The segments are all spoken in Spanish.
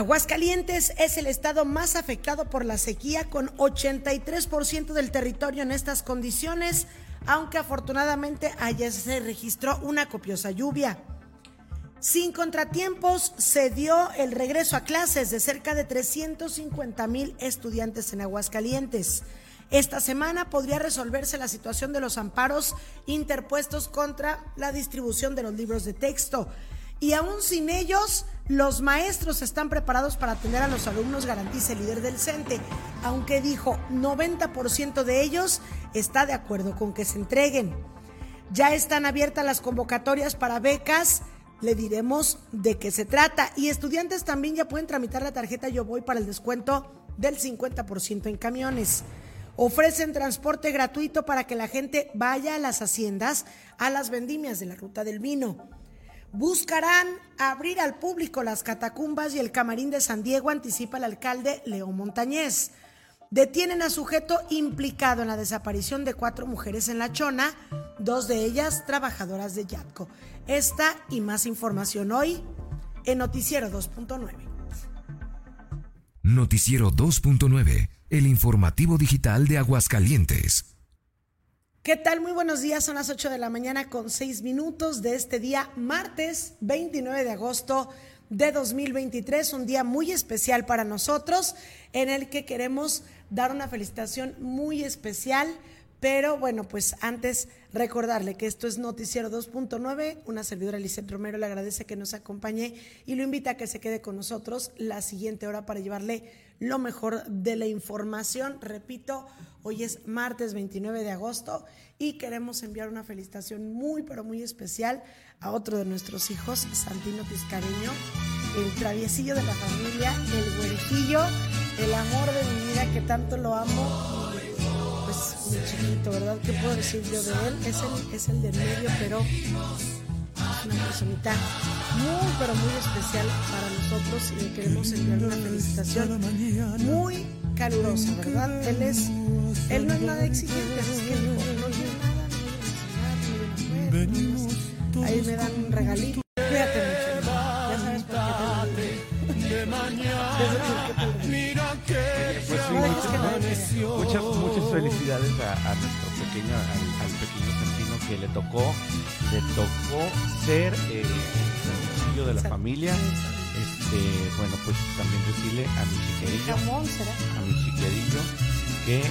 Aguascalientes es el estado más afectado por la sequía con 83% del territorio en estas condiciones, aunque afortunadamente ayer se registró una copiosa lluvia. Sin contratiempos se dio el regreso a clases de cerca de 350 mil estudiantes en Aguascalientes. Esta semana podría resolverse la situación de los amparos interpuestos contra la distribución de los libros de texto. Y aún sin ellos, los maestros están preparados para atender a los alumnos, garantiza el líder del CENTE, aunque dijo 90% de ellos está de acuerdo con que se entreguen. Ya están abiertas las convocatorias para becas, le diremos de qué se trata. Y estudiantes también ya pueden tramitar la tarjeta Yo Voy para el descuento del 50% en camiones. Ofrecen transporte gratuito para que la gente vaya a las haciendas, a las vendimias de la ruta del vino. Buscarán abrir al público las catacumbas y el camarín de San Diego, anticipa el alcalde León Montañez. Detienen a sujeto implicado en la desaparición de cuatro mujeres en La Chona, dos de ellas trabajadoras de Yatco. Esta y más información hoy en Noticiero 2.9. Noticiero 2.9, el informativo digital de Aguascalientes. ¿Qué tal? Muy buenos días, son las 8 de la mañana con 6 minutos de este día, martes 29 de agosto de 2023, un día muy especial para nosotros en el que queremos dar una felicitación muy especial pero bueno, pues antes recordarle que esto es Noticiero 2.9. Una servidora Lisette Romero le agradece que nos acompañe y lo invita a que se quede con nosotros la siguiente hora para llevarle lo mejor de la información. Repito, hoy es martes 29 de agosto y queremos enviar una felicitación muy, pero muy especial a otro de nuestros hijos, Santino Tiscareño, el traviesillo de la familia, el güerejillo, el amor de mi vida que tanto lo amo muy chiquito, ¿verdad? ¿Qué puedo decir yo de él? Es el, es el de medio, pero una personita muy, pero muy especial para nosotros y le queremos enviar una felicitación muy calurosa, ¿verdad? Él es, él no es nada exigente, así que no, no tiene nada, no viene a ahí me dan un regalito. Felicidades a, nuestro pequeño, al, pequeño Santino que le tocó, le tocó ser eh, el de la familia. Este, bueno, pues también decirle a mi chiquerillo, a mi chiquerillo, que eh,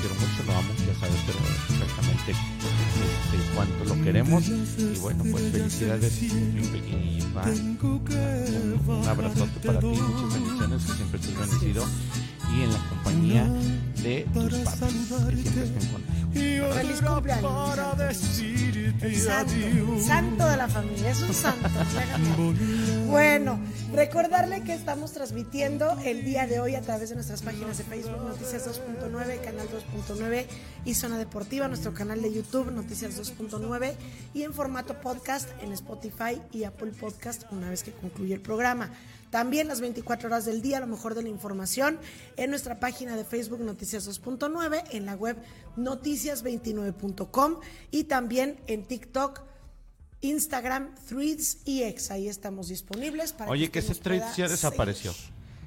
quiero mucho, lo amo, ya sabes, pero exactamente este, cuánto lo queremos. Y bueno, pues felicidades, mi pequeñillo. Un, un abrazote para ti, muchas bendiciones, que siempre estés bendecido y en la compañía de tus padres. Feliz cumpleaños. El santo, santo de la familia, es un santo. bueno, recordarle que estamos transmitiendo el día de hoy a través de nuestras páginas de Facebook, Noticias 2.9, Canal 2.9 y Zona Deportiva, nuestro canal de YouTube, Noticias 2.9 y en formato podcast en Spotify y Apple Podcast una vez que concluye el programa. También las 24 horas del día, lo mejor de la información en nuestra página de Facebook Noticias 2.9, en la web noticias29.com y también en TikTok. Instagram, Threads y X. Ahí estamos disponibles para Oye, que, ese Threads ya desapareció.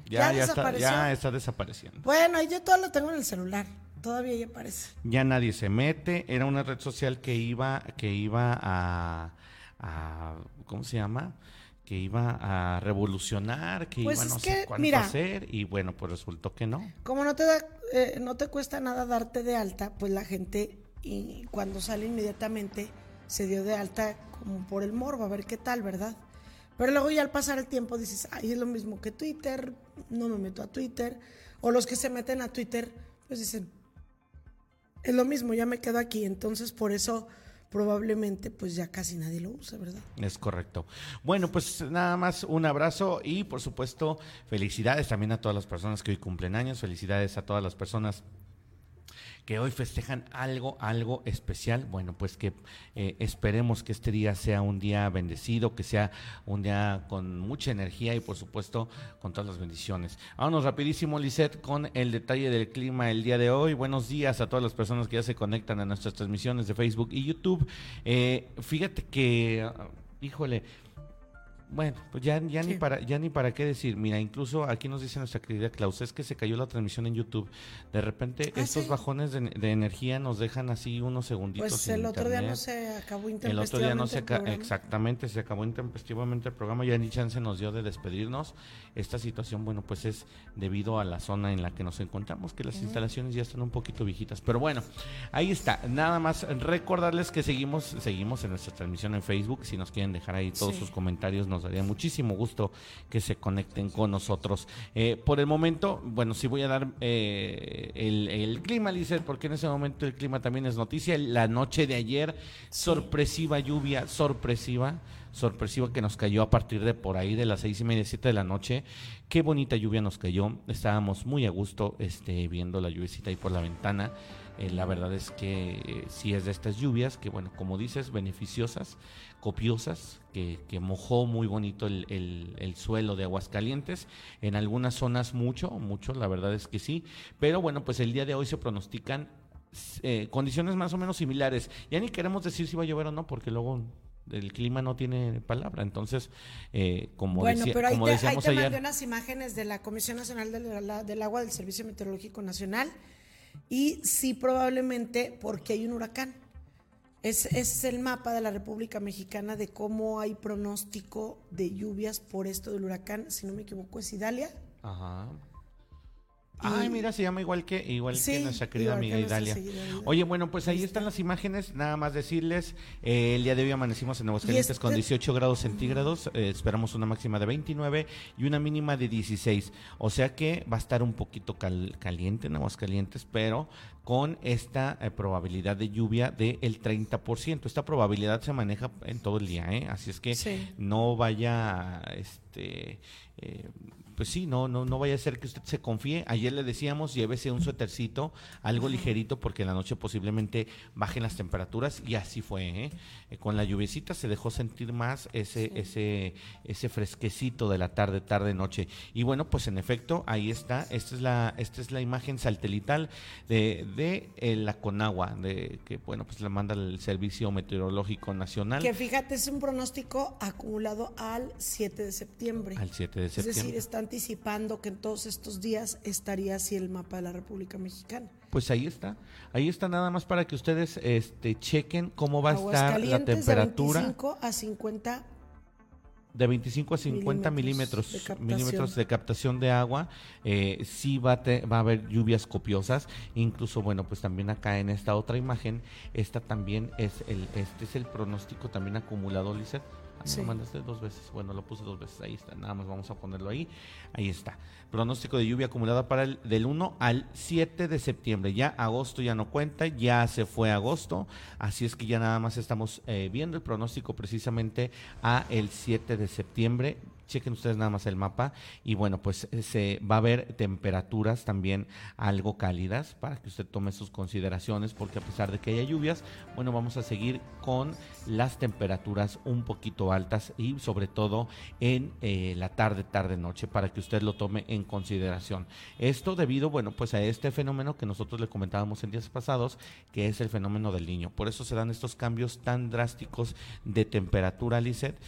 Ya, ya, está, ya está desapareciendo. Bueno, yo todo lo tengo en el celular. Todavía ya aparece. Ya nadie se mete. Era una red social que iba, que iba a, a ¿cómo se llama? Que iba a revolucionar, que pues iba no sé cuánto a hacer y bueno, pues resultó que no. Como no te da, eh, no te cuesta nada darte de alta, pues la gente y cuando sale inmediatamente se dio de alta como por el morbo, a ver qué tal, ¿verdad? Pero luego ya al pasar el tiempo dices, ay, es lo mismo que Twitter, no me meto a Twitter. O los que se meten a Twitter, pues dicen, es lo mismo, ya me quedo aquí. Entonces por eso probablemente pues ya casi nadie lo usa, ¿verdad? Es correcto. Bueno, pues nada más un abrazo y por supuesto felicidades también a todas las personas que hoy cumplen años, felicidades a todas las personas que hoy festejan algo, algo especial. Bueno, pues que eh, esperemos que este día sea un día bendecido, que sea un día con mucha energía y por supuesto con todas las bendiciones. Vámonos rapidísimo, Lisette, con el detalle del clima el día de hoy. Buenos días a todas las personas que ya se conectan a nuestras transmisiones de Facebook y YouTube. Eh, fíjate que, híjole, bueno, pues ya, ya ni para, ya ni para qué decir. Mira, incluso aquí nos dice nuestra querida Klaus, es que se cayó la transmisión en YouTube. De repente, Ah, estos ¿sí? bajones de, de energía nos dejan así unos segunditos. Pues el otro día no se acabó El otro día no intempestivamente se programa. exactamente, se acabó intempestivamente el programa, ya ni chance nos dio de despedirnos. Esta situación, bueno, pues es debido a la zona en la que nos encontramos, que las instalaciones ya están un poquito viejitas. Pero bueno, ahí está. Nada más recordarles que seguimos, seguimos en nuestra transmisión en Facebook. Si nos quieren dejar ahí todos Sí. sus comentarios, nos daría muchísimo gusto que se conecten con nosotros. Eh, por el momento, bueno, sí voy a dar eh, el, el clima, Lizeth, porque en ese momento el clima también es noticia. La noche de ayer, sorpresiva lluvia, sorpresiva, sorpresiva que nos cayó a partir de por ahí de las seis y media, siete de la noche. Qué bonita lluvia nos cayó. Estábamos muy a gusto este, viendo la lluviecita ahí por la ventana. Eh, la verdad es que eh, sí es de estas lluvias que, bueno, como dices, beneficiosas, copiosas, que, que mojó muy bonito el, el- el suelo de Aguascalientes. En algunas zonas mucho, mucho, la verdad es que sí. Pero bueno, pues el día de hoy se pronostican eh, condiciones más o menos similares. Ya ni queremos decir si va a llover o no, porque luego el clima no tiene palabra. Entonces, eh, como, Bueno, decía- pero ahí como te, ahí decíamos te ayer. mandé unas imágenes de la Comisión Nacional del, del Agua del Servicio Meteorológico Nacional y sí probablemente porque hay un huracán. Es, ese es el mapa de la República Mexicana de cómo hay pronóstico de lluvias por esto del huracán. Si no me equivoco, es Idalia. Ajá. Ay, mira, se llama igual que igual Sí, que nuestra querida que amiga nuestra Idalia. Oye, bueno, pues ahí están las imágenes. Nada más decirles, eh, el día de hoy amanecimos en Aguascalientes este- con 18 grados centígrados. eh, esperamos una máxima de 29 y una mínima de 16. O sea que va a estar un poquito cal- caliente en Aguascalientes, pero con esta eh, probabilidad de lluvia del 30%. Esta probabilidad se maneja en todo el día, ¿eh? Así es que Sí. no vaya, este, pues sí, no, no, no vaya a ser que usted se confíe. Ayer le decíamos, llévese un suétercito, algo ligerito, porque en la noche posiblemente bajen las temperaturas y así fue. ¿eh? Eh, con la lluviecita se dejó sentir más ese, ese, ese fresquecito de la tarde, tarde, noche. Y bueno, pues en efecto, ahí está. Esta es la, esta es la imagen satelital de, de eh, la Conagua, de que bueno, pues la manda el Servicio Meteorológico Nacional Que fíjate, es un pronóstico acumulado al 7 de septiembre. al 7 de Es septiembre. decir, está anticipando que en todos estos días estaría así el mapa de la República Mexicana. Pues ahí está, ahí está nada más para que ustedes este, chequen cómo va a estar la temperatura de 25 a 50 de 25 a 50 milímetros milímetros, de captación. milímetros de captación de agua. Eh, sí va a, te- va a haber lluvias copiosas, incluso bueno, pues también acá en esta otra imagen, esta también es el, este es el pronóstico también acumulado, Lizeth. Sí. Lo mandaste dos veces, bueno, lo puse dos veces, ahí está, nada más vamos a ponerlo ahí, ahí está. Pronóstico de lluvia acumulada para el del 1 al 7 de septiembre, ya agosto ya no cuenta, ya se fue agosto, así es que ya nada más estamos eh, viendo el pronóstico precisamente a el 7 de septiembre. Chequen ustedes nada más el mapa y bueno, pues eh, se va a haber temperaturas también algo cálidas para que usted tome sus consideraciones porque a pesar de que haya lluvias, bueno, vamos a seguir con las temperaturas un poquito altas y sobre todo en eh, la tarde, tarde, noche para que usted lo tome en consideración. Esto debido, bueno, pues a este fenómeno que nosotros le comentábamos en días pasados, que es el fenómeno del niño. Por eso se dan estos cambios tan drásticos de temperatura.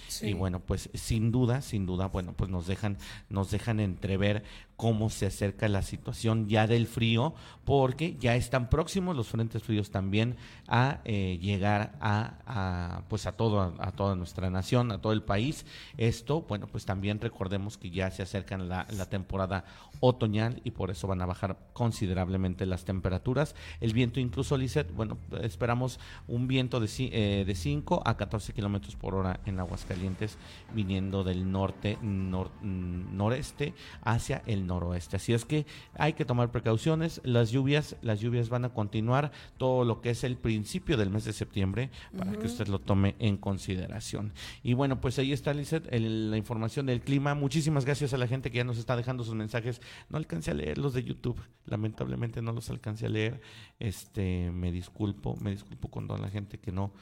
Sí. Y bueno, pues sin duda, sin duda, bueno, pues nos dejan, nos dejan entrever cómo se acerca la situación ya del frío, porque ya están próximos los frentes fríos también a eh, llegar a, a, pues a todo, a toda nuestra nación, a todo el país. Esto, bueno, pues también recordemos que ya se acercan la, temporada otoñal y por eso van a bajar considerablemente las temperaturas. El viento incluso, Lizeth, bueno, esperamos un viento de, eh, de 5 a 14 kilómetros por hora en Aguascalientes, viniendo del norte, nor- mm, noreste hacia el noroeste. Así es que hay que tomar precauciones. Las lluvias, las lluvias van a continuar todo lo que es el principio del mes de septiembre para que usted lo tome en consideración. Y bueno, pues ahí está, Lizeth, el- la información del clima. Muchísimas gracias a la gente que ya nos está dejando sus mensajes. No alcancé a leer los de YouTube. Lamentablemente no los alcancé a leer. Este, me disculpo, me disculpo con toda la gente que no,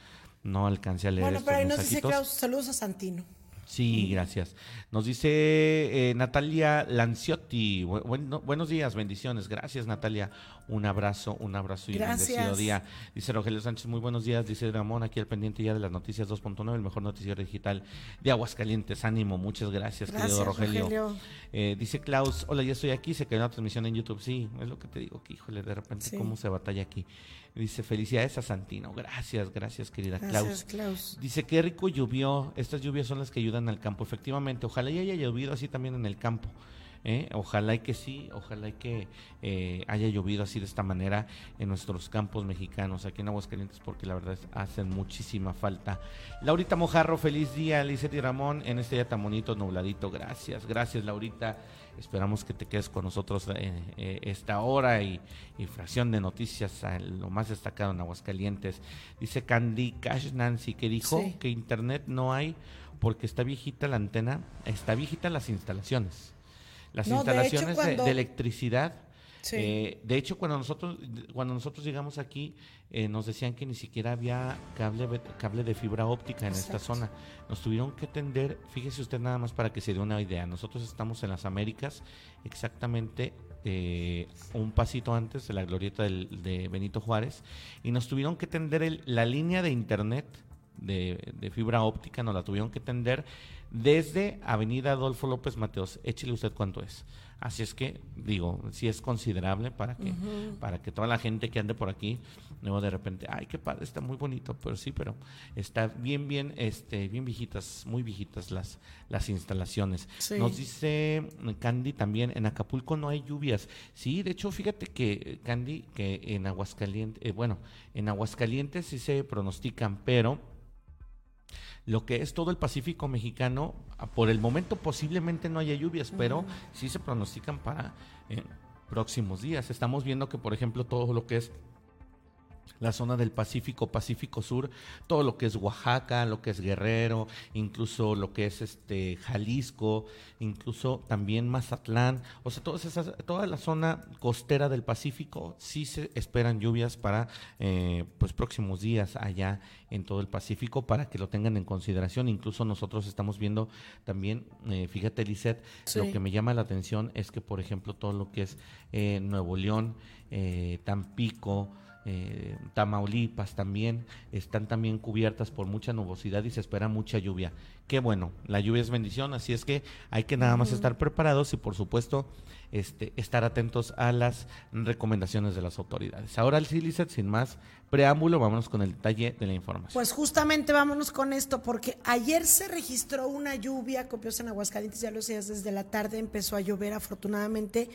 no alcancé a leer Bueno, pero ahí nos dice. Klaus, saludos a Santino. Sí, gracias. Nos dice eh, Natalia Lanciotti. buenos días, bendiciones. Gracias, Natalia. Un abrazo, un abrazo y bendecido día. Dice Rogelio Sánchez, muy buenos días. Dice Ramón, aquí al pendiente ya de las noticias 2.9, el mejor noticiero digital de Aguascalientes. Ánimo, muchas gracias, querido Rogelio. Eh, dice Klaus, hola, ya estoy aquí. Se quedó la transmisión en YouTube. Sí, es lo que te digo, que híjole, de repente cómo se batalla aquí. Dice, felicidades a Santino. Gracias, gracias, querida gracias, Klaus. Dice, qué rico llovió. Estas lluvias son las que ayudan al campo. Efectivamente, ojalá y haya llovido así también en el campo. ¿Eh? Ojalá y que sí, ojalá y que eh, haya llovido así de esta manera en nuestros campos mexicanos, aquí en Aguascalientes, porque la verdad es, hacen muchísima falta. Laurita Mojarro, feliz día, Lizeth y Ramón, en este día tan bonito, nubladito. Gracias, gracias, Laurita. Esperamos que te quedes con nosotros eh, eh, esta hora y, fracción de noticias, lo más destacado en Aguascalientes. Dice Candy Cash Nancy que dijo que internet no hay porque está viejita la antena, está viejita las instalaciones. Las instalaciones de electricidad eh, de hecho, cuando nosotros, cuando nosotros llegamos aquí, eh, nos decían que ni siquiera había cable, cable de fibra óptica en esta zona. Nos tuvieron que tender, fíjese usted nada más para que se dé una idea. Nosotros estamos en las Américas, exactamente eh, un pasito antes de la glorieta de Benito Juárez, y nos tuvieron que tender la línea de internet de, de fibra óptica, nos la tuvieron que tender desde Avenida Adolfo López Mateos. Échele usted cuánto es. Así es que, digo, sí es considerable para que, para que toda la gente que ande por aquí, luego de repente, ay, qué padre, está muy bonito, pero sí, pero está bien, bien, este, bien viejitas, muy viejitas las, las instalaciones. Nos dice Candy también, en Acapulco no hay lluvias. Sí, de hecho, fíjate que, Candy, que en Aguascalientes, eh, bueno, en Aguascalientes sí se pronostican, pero lo que es todo el Pacífico mexicano, ah, por el momento posiblemente no haya lluvias, pero sí se pronostican para eh, próximos días. Estamos viendo que, por ejemplo, todo lo que es la zona del Pacífico, Pacífico Sur, todo lo que es Oaxaca, lo que es Guerrero, incluso lo que es este Jalisco, incluso también Mazatlán, o sea, toda la zona costera del Pacífico, sí se esperan lluvias para eh, pues próximos días allá en todo el Pacífico para que lo tengan en consideración. Incluso nosotros estamos viendo también, eh, fíjate, Lisette, lo que me llama la atención es que, por ejemplo, todo lo que es eh, Nuevo León, Tampico, eh, Tamaulipas también están también cubiertas por mucha nubosidad y se espera mucha lluvia. Qué bueno, la lluvia es bendición, así es que hay que nada más estar preparados y por supuesto este, estar atentos a las recomendaciones de las autoridades. Ahora el CILICET, sin más preámbulo, vámonos con el detalle de la información. Pues justamente vámonos con esto, porque ayer se registró una lluvia copiosa en Aguascalientes, ya lo decías, desde la tarde empezó a llover afortunadamente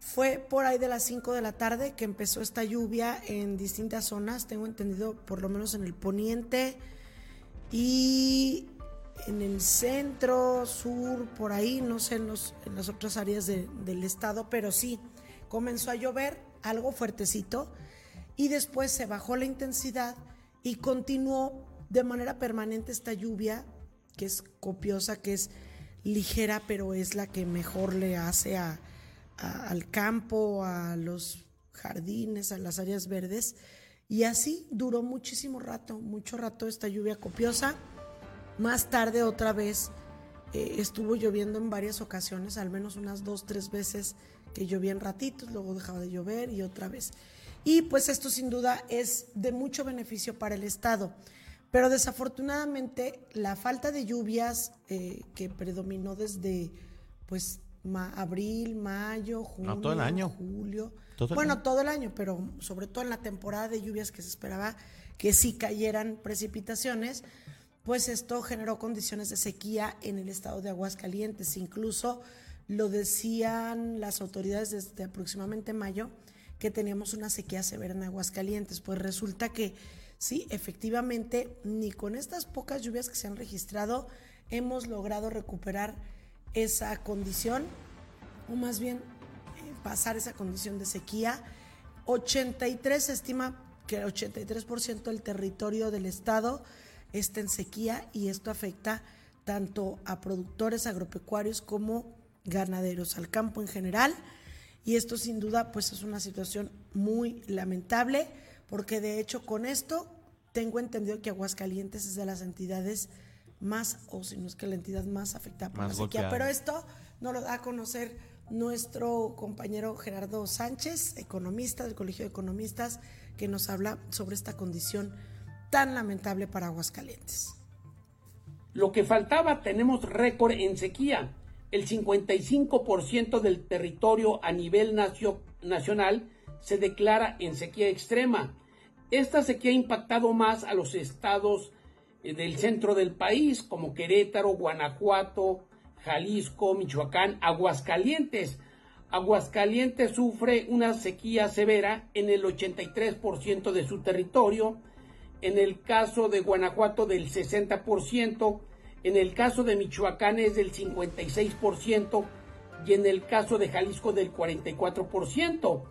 fue por ahí de las 5 de la tarde que empezó esta lluvia en distintas zonas, tengo entendido por lo menos en el poniente y en el centro, sur, por ahí, no sé en, las otras áreas del estado, pero sí, comenzó a llover algo fuertecito y después se bajó la intensidad y continuó de manera permanente esta lluvia, que es copiosa, que es ligera, pero es la que mejor le hace a, al campo, a los jardines, a las áreas verdes. Y así duró muchísimo rato, mucho rato esta lluvia copiosa. Más tarde otra vez eh, estuvo lloviendo en varias ocasiones, al menos unas dos, tres veces que llovía en ratitos, luego dejaba de llover y otra vez. Y pues esto sin duda es de mucho beneficio para el Estado. Pero desafortunadamente la falta de lluvias eh, que predominó desde pues abril, mayo, junio, todo el año. julio. bueno, todo el año, pero sobre todo en la temporada de lluvias que se esperaba que sí cayeran precipitaciones, pues esto generó condiciones de sequía en el estado de Aguascalientes. Incluso lo decían las autoridades desde aproximadamente mayo que teníamos una sequía severa en Aguascalientes. Pues resulta que sí, efectivamente, ni con estas pocas lluvias que se han registrado hemos logrado recuperar esa condición, o más bien eh, pasar esa condición de sequía. 83 se estima que el 83% del territorio del estado está en sequía y esto afecta tanto a productores agropecuarios como ganaderos, al campo en general. Y esto sin duda pues es una situación muy lamentable porque de hecho con esto tengo entendido que Aguascalientes es de las entidades más, o si no es que la entidad más afectada por la sequía. Pero esto nos lo da a conocer nuestro compañero Gerardo Sánchez, economista del Colegio de Economistas, que nos habla sobre esta condición tan lamentable para Aguascalientes. Lo que faltaba, tenemos récord en sequía. El 55% del territorio a nivel nacional se declara en sequía extrema. Esta sequía ha impactado más a los estados del centro del país, como Querétaro, Guanajuato, Jalisco, Michoacán, Aguascalientes. Aguascalientes sufre una sequía severa en el 83% de su territorio, en el caso de Guanajuato del 60%, en el caso de Michoacán es del 56% y en el caso de Jalisco del 44%.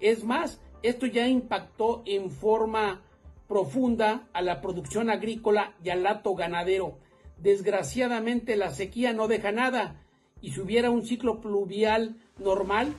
Es más, esto ya impactó en forma profunda a la producción agrícola y al lato ganadero. Desgraciadamente la sequía no deja nada y si hubiera un ciclo pluvial normal,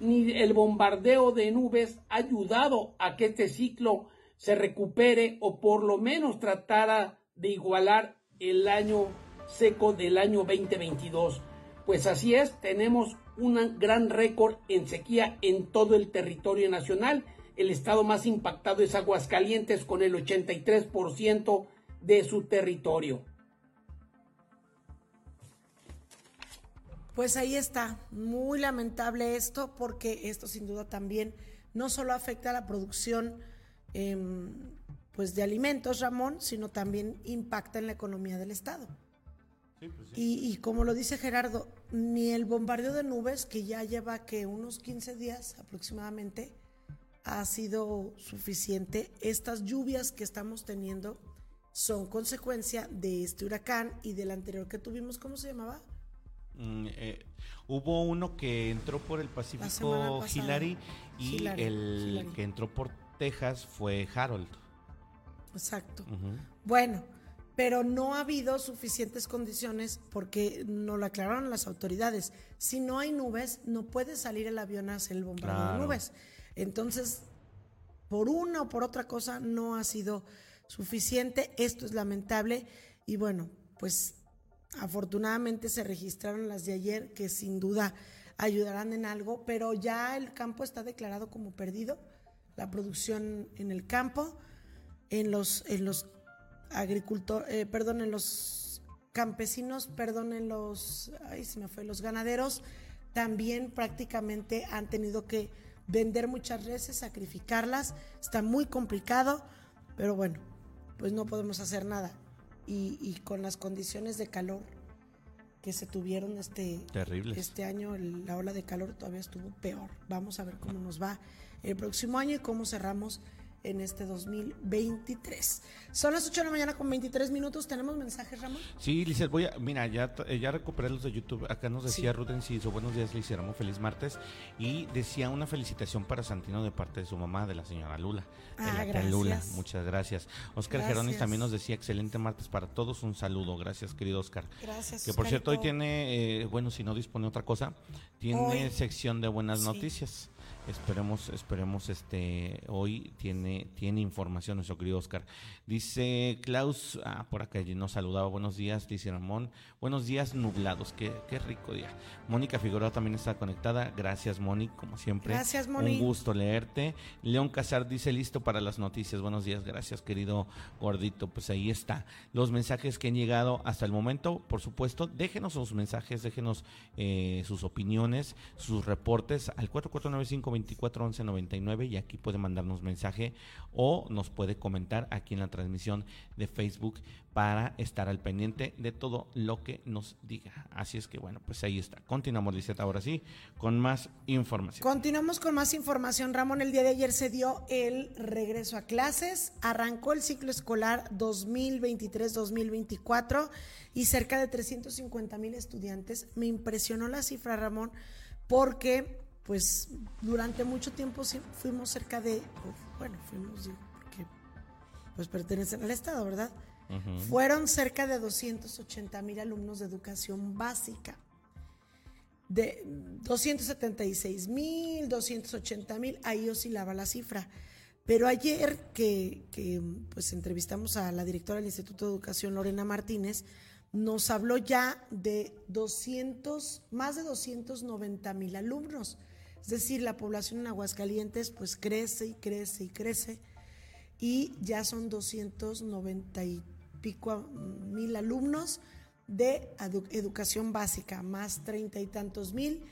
ni el bombardeo de nubes ha ayudado a que este ciclo se recupere o por lo menos tratara de igualar el año seco del año 2022. Pues así es, tenemos un gran récord en sequía en todo el territorio nacional. El estado más impactado es Aguascalientes con el 83% de su territorio. Pues ahí está, muy lamentable esto porque esto sin duda también no solo afecta a la producción em, pues de alimentos, Ramón, sino también impacta en la economía del Estado. Pues y, y, como lo dice Gerardo, ni el bombardeo de nubes, que ya lleva que unos 15 días aproximadamente, ha sido suficiente. Estas lluvias que estamos teniendo son consecuencia de este huracán y del anterior que tuvimos, ¿cómo se llamaba? Mm, eh, hubo uno que entró por el Pacífico Hillary y el que entró por Texas fue Harold. Exacto. Bueno, pero no ha habido suficientes condiciones porque no lo aclararon las autoridades. Si no hay nubes, no puede salir el avión a hacer el bombardeo de nubes. Entonces, por una o por otra cosa, no ha sido suficiente. Esto es lamentable y bueno, pues Afortunadamente se registraron las de ayer que sin duda ayudarán en algo, pero ya el campo está declarado como perdido, la producción en el campo, en los, en los agricultores, eh, perdón, en los campesinos, perdón, en los, ay, se me fue, los ganaderos también prácticamente han tenido que vender muchas veces, sacrificarlas, está muy complicado, pero bueno, pues no podemos hacer nada y, con las condiciones de calor que se tuvieron este, este año, la ola de calor todavía estuvo peor. Vamos a ver cómo nos va el próximo año y cómo cerramos en este 2023. Son las 8 de la mañana con 23 minutos. ¿Tenemos mensajes, Ramón? Sí, Lizeth, voy a. Mira, ya, eh, ya recuperé los de YouTube. Acá nos decía sí. Hizo buenos días, Liz Feliz martes. Y decía una felicitación para Santino de parte de su mamá, de la señora Lula. De ah, la Lula. Muchas gracias. Oscar Geronis también nos decía excelente martes para todos. Un saludo. Gracias, querido Oscar. Gracias. Que por cierto, hoy tiene, eh, bueno, si no dispone otra cosa, tiene sección de buenas noticias. Esperemos, esperemos, este, hoy tiene, tiene información nuestro querido Oscar. Dice Klaus, ah, por acá nos saludaba, buenos días, dice Ramón, buenos días nublados, qué, qué rico día. Mónica Figueroa también está conectada, gracias Moni, como siempre. Gracias Moni. Un gusto leerte. León Casar dice listo para las noticias, buenos días, gracias querido gordito, pues ahí está. Los mensajes que han llegado hasta el momento, por supuesto, déjenos sus mensajes, déjenos eh, sus opiniones, sus reportes al 4495 24 11 99 y aquí puede mandarnos mensaje o nos puede comentar aquí en la transmisión de Facebook para estar al pendiente de todo lo que nos diga. Así es que bueno, pues ahí está. Continuamos, Liseta, ahora sí, con más información. Continuamos con más información. Ramón, el día de ayer se dio el regreso a clases, arrancó el ciclo escolar 2023-2024 y cerca de 350 mil estudiantes. Me impresionó la cifra, Ramón, porque pues durante mucho tiempo fuimos cerca de, bueno, fuimos, porque pues pertenecen al Estado, ¿verdad? Fueron cerca de 280 mil alumnos de educación básica. De 276 mil, 280 mil, ahí oscilaba la cifra. Pero ayer que, que, pues entrevistamos a la directora del Instituto de Educación, Lorena Martínez, nos habló ya de 200, más de 290 mil alumnos. Es decir, la población en Aguascalientes pues crece y crece y crece. Y ya son 290 y pico mil alumnos de educación básica, más treinta y tantos mil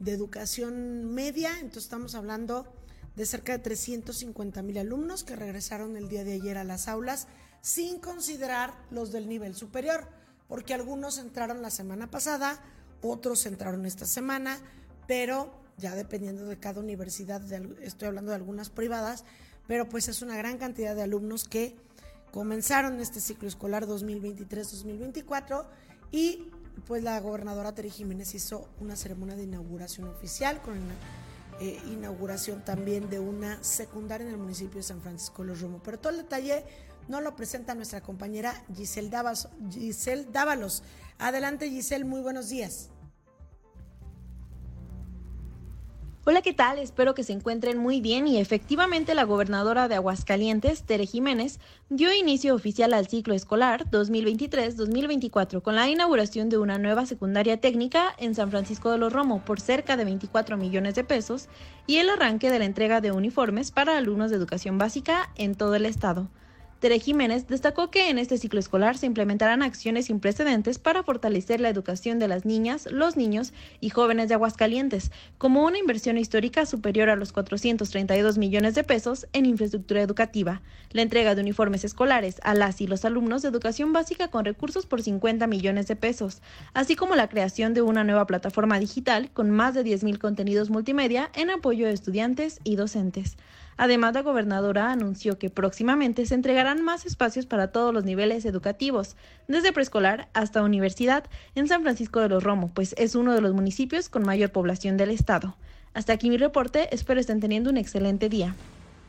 de educación media, entonces estamos hablando de cerca de 350 mil alumnos que regresaron el día de ayer a las aulas, sin considerar los del nivel superior, porque algunos entraron la semana pasada, otros entraron esta semana, pero ya dependiendo de cada universidad, estoy hablando de algunas privadas, pero pues es una gran cantidad de alumnos que comenzaron este ciclo escolar 2023-2024 y pues la gobernadora Teri Jiménez hizo una ceremonia de inauguración oficial con una eh, inauguración también de una secundaria en el municipio de San Francisco de los Romo. Pero todo el detalle no lo presenta nuestra compañera Giselle Giselle Dávalos. Adelante Giselle, muy buenos días. Hola, ¿qué tal? Espero que se encuentren muy bien y efectivamente la gobernadora de Aguascalientes, Tere Jiménez, dio inicio oficial al ciclo escolar 2023-2024 con la inauguración de una nueva secundaria técnica en San Francisco de los Romo por cerca de 24 millones de pesos y el arranque de la entrega de uniformes para alumnos de educación básica en todo el estado. Tere Jiménez destacó que en este ciclo escolar se implementarán acciones sin precedentes para fortalecer la educación de las niñas, los niños y jóvenes de Aguascalientes, como una inversión histórica superior a los 432 millones de pesos en infraestructura educativa, la entrega de uniformes escolares a las y los alumnos de educación básica con recursos por 50 millones de pesos, así como la creación de una nueva plataforma digital con más de 10.000 contenidos multimedia en apoyo de estudiantes y docentes. Además, la gobernadora anunció que próximamente se entregarán más espacios para todos los niveles educativos, desde preescolar hasta universidad, en San Francisco de los Romo, pues es uno de los municipios con mayor población del estado. Hasta aquí mi reporte, espero estén teniendo un excelente día.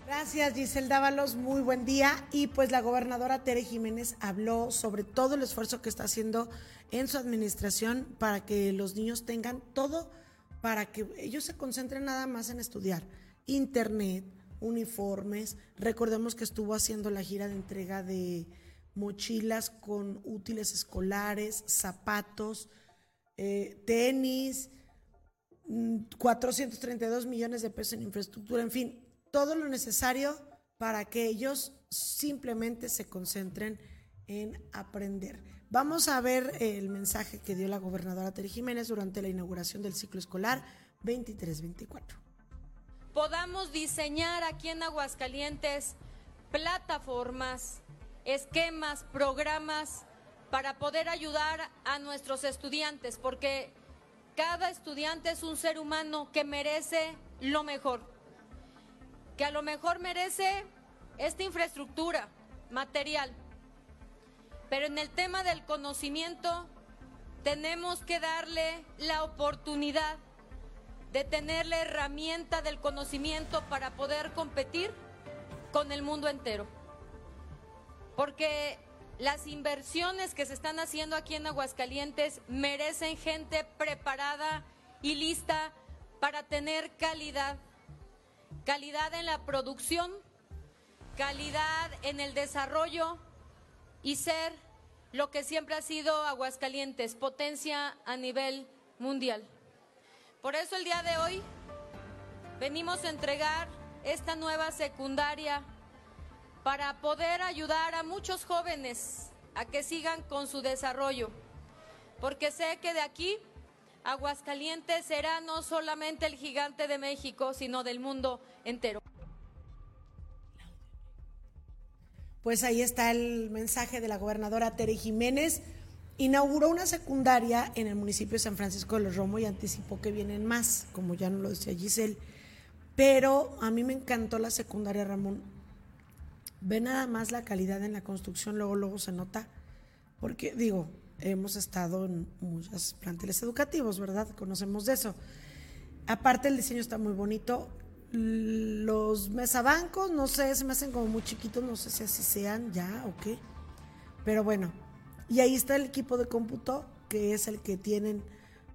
Gracias, Giselle Dávalos. Muy buen día. Y pues la gobernadora Tere Jiménez habló sobre todo el esfuerzo que está haciendo en su administración para que los niños tengan todo, para que ellos se concentren nada más en estudiar. Internet, uniformes. Recordemos que estuvo haciendo la gira de entrega de mochilas con útiles escolares, zapatos, eh, tenis, 432 mm, millones de pesos en infraestructura, en fin, todo lo necesario para que ellos simplemente se concentren en aprender. Vamos a ver el mensaje que dio la gobernadora Teri Jiménez durante la inauguración del ciclo escolar 23-24 podamos diseñar aquí en Aguascalientes plataformas, esquemas, programas para poder ayudar a nuestros estudiantes, porque cada estudiante es un ser humano que merece lo mejor, que a lo mejor merece esta infraestructura material, pero en el tema del conocimiento tenemos que darle la oportunidad de tener la herramienta del conocimiento para poder competir con el mundo entero. Porque las inversiones que se están haciendo aquí en Aguascalientes merecen gente preparada y lista para tener calidad. Calidad en la producción, calidad en el desarrollo y ser lo que siempre ha sido Aguascalientes, potencia a nivel mundial. Por eso el día de hoy venimos a entregar esta nueva secundaria para poder ayudar a muchos jóvenes a que sigan con su desarrollo. Porque sé que de aquí Aguascalientes será no solamente el gigante de México, sino del mundo entero. Pues ahí está el mensaje de la gobernadora Tere Jiménez inauguró una secundaria en el municipio de San Francisco de los Romo y anticipó que vienen más, como ya nos lo decía Giselle. Pero a mí me encantó la secundaria, Ramón. Ve nada más la calidad en la construcción, luego, luego se nota, porque digo, hemos estado en muchos planteles educativos, ¿verdad? Conocemos de eso. Aparte el diseño está muy bonito. Los mesabancos, no sé, se me hacen como muy chiquitos, no sé si así sean ya o qué. Pero bueno, y ahí está el equipo de cómputo, que es el que tienen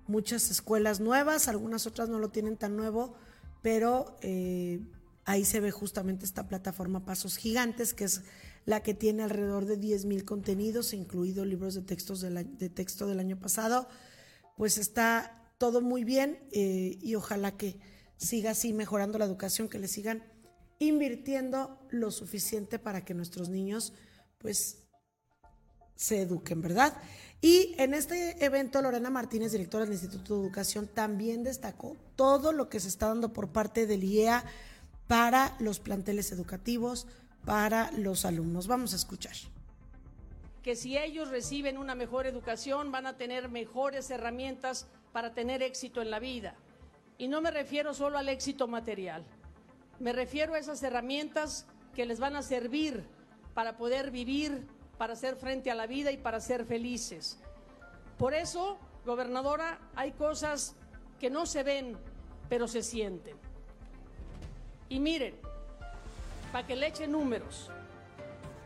muchas escuelas nuevas, algunas otras no lo tienen tan nuevo, pero eh, Ahí se ve justamente esta plataforma Pasos Gigantes, que es la que tiene alrededor de 10.000 contenidos, incluidos libros de, textos de texto del año pasado. Pues está todo muy bien eh, y ojalá que siga así mejorando la educación, que le sigan invirtiendo lo suficiente para que nuestros niños pues se eduquen, ¿verdad? Y en este evento, Lorena Martínez, directora del Instituto de Educación, también destacó todo lo que se está dando por parte del IEA para los planteles educativos, para los alumnos. Vamos a escuchar. Que si ellos reciben una mejor educación, van a tener mejores herramientas para tener éxito en la vida. Y no me refiero solo al éxito material, me refiero a esas herramientas que les van a servir para poder vivir, para hacer frente a la vida y para ser felices. Por eso, gobernadora, hay cosas que no se ven, pero se sienten. Y miren, para que le echen números,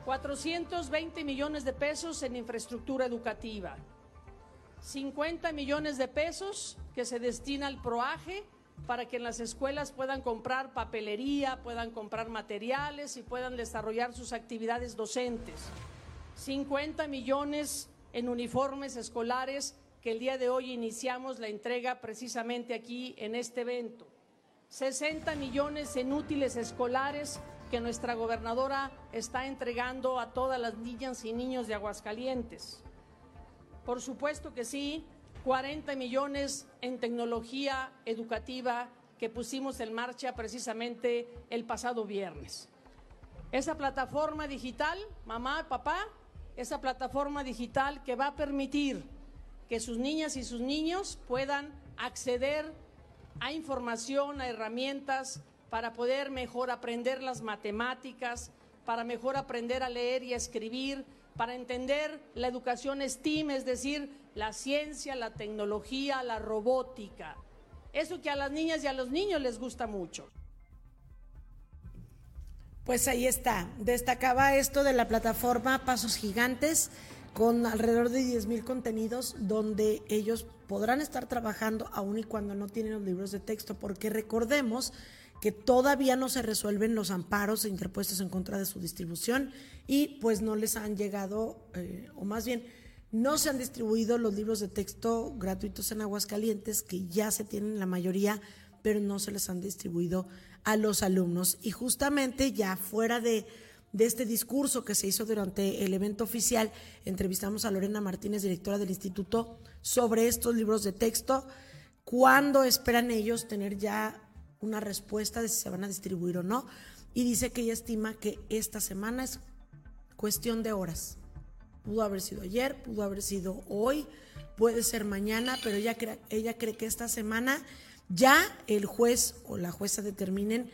420 millones de pesos en infraestructura educativa, 50 millones de pesos que se destina al proaje para que en las escuelas puedan comprar papelería, puedan comprar materiales y puedan desarrollar sus actividades docentes. 50 millones en uniformes escolares que el día de hoy iniciamos la entrega precisamente aquí en este evento. 60 millones en útiles escolares que nuestra gobernadora está entregando a todas las niñas y niños de Aguascalientes. Por supuesto que sí, 40 millones en tecnología educativa que pusimos en marcha precisamente el pasado viernes. Esa plataforma digital, mamá, papá, esa plataforma digital que va a permitir que sus niñas y sus niños puedan acceder a información, a herramientas para poder mejor aprender las matemáticas, para mejor aprender a leer y a escribir, para entender la educación STEAM, es decir, la ciencia, la tecnología, la robótica. Eso que a las niñas y a los niños les gusta mucho. Pues ahí está. Destacaba esto de la plataforma Pasos Gigantes con alrededor de 10.000 contenidos donde ellos podrán estar trabajando aun y cuando no tienen los libros de texto, porque recordemos que todavía no se resuelven los amparos interpuestos en contra de su distribución y pues no les han llegado, eh, o más bien, no se han distribuido los libros de texto gratuitos en Aguascalientes, que ya se tienen la mayoría, pero no se les han distribuido a los alumnos. Y justamente ya fuera de, de este discurso que se hizo durante el evento oficial, entrevistamos a Lorena Martínez, directora del instituto, sobre estos libros de texto. ¿Cuándo esperan ellos tener ya una respuesta de si se van a distribuir o no. Y dice que ella estima que esta semana es cuestión de horas. Pudo haber sido ayer, pudo haber sido hoy, puede ser mañana, pero ella ella cree que esta semana ya el juez o la jueza determinen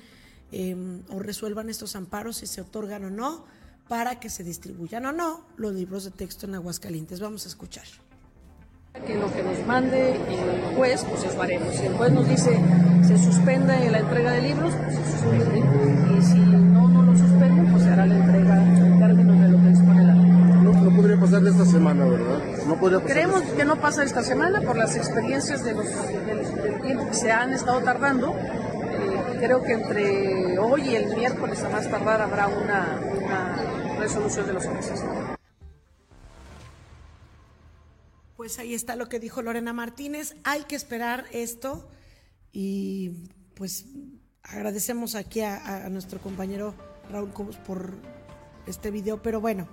em, o resuelvan estos amparos si se otorgan o no para que se distribuyan o no los libros de texto en Aguascalientes. Vamos a escuchar que lo que nos mande el juez, pues haremos. Si el juez nos dice se suspende la entrega de libros, pues se suspende. Y si no, no lo suspende, pues se hará la entrega Pasar Creemos que no pasa esta semana por las experiencias de los, del, tiempo que se han estado tardando. Eh, creo que entre hoy y el miércoles a más tardar habrá una, una resolución de los jueces. Pues ahí está lo que dijo Lorena Martínez. Hay que esperar esto y pues agradecemos aquí a, a nuestro compañero Raúl Cobos por este video, pero bueno,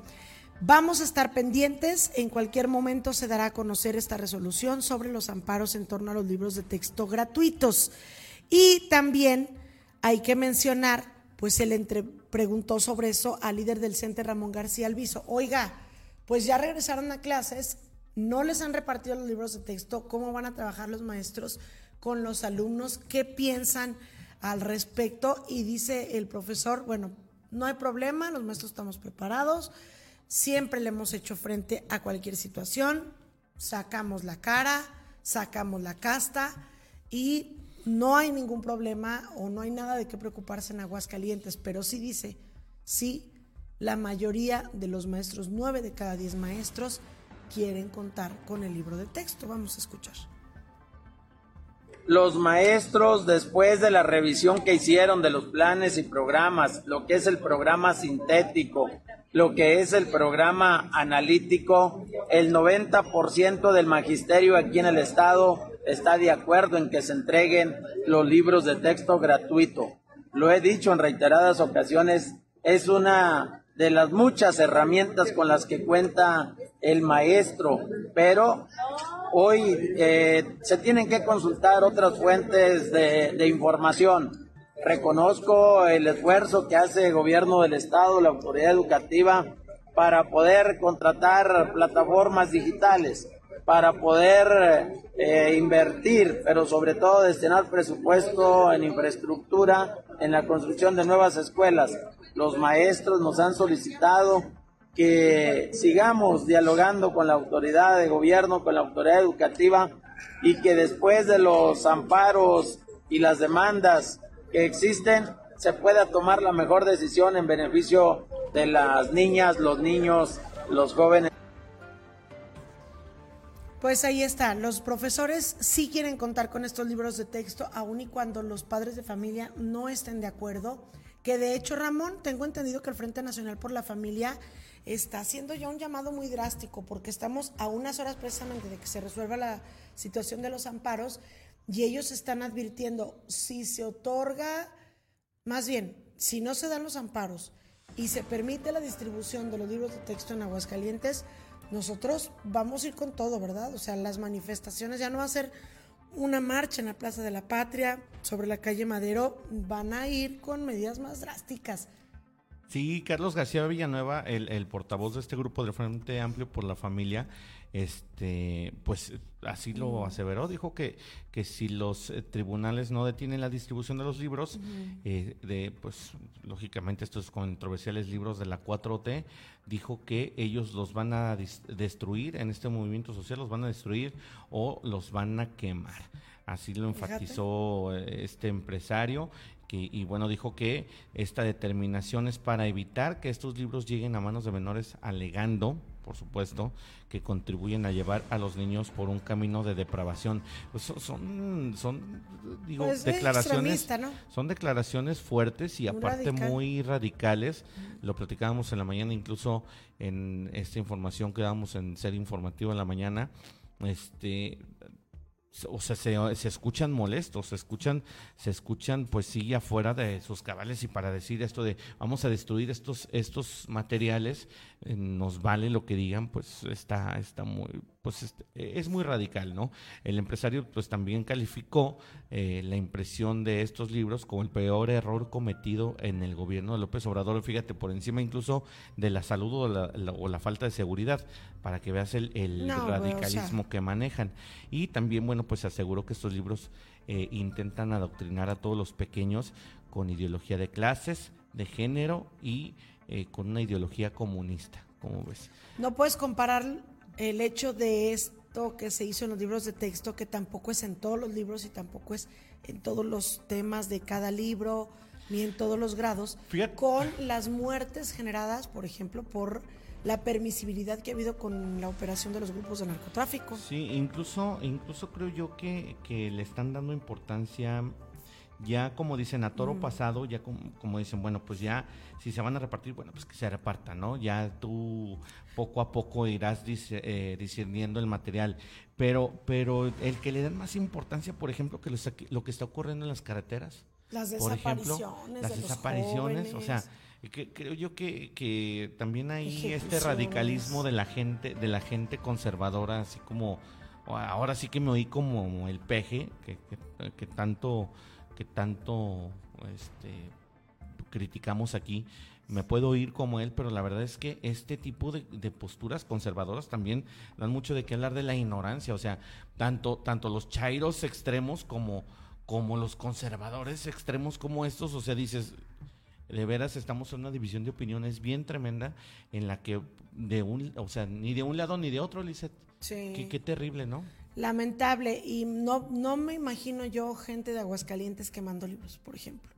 vamos a estar pendientes. En cualquier momento se dará a conocer esta resolución sobre los amparos en torno a los libros de texto gratuitos. Y también hay que mencionar, pues le entre, preguntó sobre eso al líder del CENTE, Ramón García Alviso. Oiga, pues ya regresaron a clases, no les han repartido los libros de texto, cómo van a trabajar los maestros con los alumnos, qué piensan al respecto. Y dice el profesor, bueno, no hay problema, los maestros estamos preparados, siempre le hemos hecho frente a cualquier situación, sacamos la cara, sacamos la casta y no hay ningún problema o no hay nada de qué preocuparse en Aguascalientes, pero sí dice, sí, la mayoría de los maestros, nueve de cada diez maestros, quieren contar con el libro de texto. Vamos a escuchar. los maestros, después de la revisión que hicieron de los planes y programas, lo que es el programa sintético, lo que es el programa analítico, el 90% del magisterio aquí en el estado está de acuerdo en que se entreguen los libros de texto gratuito. Lo he dicho en reiteradas ocasiones, es una de las muchas herramientas con las que cuenta el maestro, pero hoy eh, se tienen que consultar otras fuentes de, de, información. Reconozco el esfuerzo que hace el gobierno del estado, la autoridad educativa, para poder contratar plataformas digitales, para poder eh, invertir, pero sobre todo destinar presupuesto en infraestructura, en la construcción de nuevas escuelas. Los maestros nos han solicitado que sigamos dialogando con la autoridad de gobierno, con la autoridad educativa y que después de los amparos y las demandas que existen se pueda tomar la mejor decisión en beneficio de las niñas, los niños, los jóvenes. Pues ahí está, los profesores sí quieren contar con estos libros de texto, aun y cuando los padres de familia no estén de acuerdo. Que de hecho, Ramón, tengo entendido que el Frente Nacional por la Familia está haciendo ya un llamado muy drástico, porque estamos a unas horas precisamente de que se resuelva la situación de los amparos, y ellos están advirtiendo, si se otorga, más bien, si no se dan los amparos y se permite la distribución de los libros de texto en Aguascalientes, nosotros vamos a ir con todo, ¿verdad? O sea, las manifestaciones ya no va a ser una marcha en la Plaza de la Patria sobre la calle Madero, van a ir con medidas más drásticas. Sí, Carlos García Villanueva, el, portavoz de este grupo del Frente Amplio por la Familia, este, pues así lo aseveró, dijo que, que si los eh, tribunales no detienen la distribución de los libros, eh, de, pues lógicamente estos controversiales libros de la 4T, dijo que ellos los van a destruir en este movimiento social, los van a destruir o los van a quemar. Así lo enfatizó eh, este empresario que, y bueno, dijo que esta determinación es para evitar que estos libros lleguen a manos de menores alegando por supuesto, que contribuyen a llevar a los niños por un camino de depravación. Pues son, son, digo, Pues, declaraciones, ¿no? son declaraciones fuertes y Muy aparte radical. muy radicales. Lo platicábamos en la mañana, incluso en esta información que dábamos en Ser Informativo en la mañana. Este, o sea, se, se escuchan molestos, se escuchan, se escuchan, pues sí, afuera de sus cabales y para decir esto de vamos a destruir estos, estos materiales, eh, nos vale lo que digan, pues está, está muy, pues es, es muy radical, ¿no? El empresario, pues también calificó eh, la impresión de estos libros como el peor error cometido en el gobierno de López Obrador, fíjate, por encima incluso de la salud o la, la- o la falta de seguridad, para que veas el, el No, güey, o sea. radicalismo que manejan. Y también, bueno, pues aseguró que estos libros eh, intentan adoctrinar a todos los pequeños con ideología de clases, de género y eh, con una ideología comunista, como ves. No puedes comparar el hecho de esto que se hizo en los libros de texto, que tampoco es en todos los libros y tampoco es en todos los temas de cada libro, ni en todos los grados, Fíjate- con las muertes generadas, por ejemplo, por la permisibilidad que ha habido con la operación de los grupos de narcotráfico. Sí, incluso, incluso creo yo que, que le están dando importancia, ya como dicen, a toro pasado, ya como, como dicen, bueno, pues ya, si se van a repartir, bueno, pues que se repartan, ¿no? Ya tú poco a poco irás eh, discerniendo el material. Pero, pero el que le dan más importancia, por ejemplo, que lo, que está ocurriendo en las carreteras. Las por ejemplo, desapariciones las de los desapariciones, o sea, que, creo yo que, que también hay este radicalismo de la gente, de la gente conservadora, así como ahora sí que me oí como el peje, que, que- que tanto, que tanto este, criticamos aquí. Me puedo oír como él, pero la verdad es que este tipo de, de posturas conservadoras también dan mucho de qué hablar de la ignorancia. O sea, tanto, tanto los chairos extremos como, como los conservadores extremos como estos. O sea, dices, de veras estamos en una división de opiniones bien tremenda en la que de un, o sea, ni de un lado ni de otro, Lizeth. Sí. Qué, qué terrible, ¿no? Lamentable. Y no, no me imagino yo gente de Aguascalientes quemando libros, por ejemplo.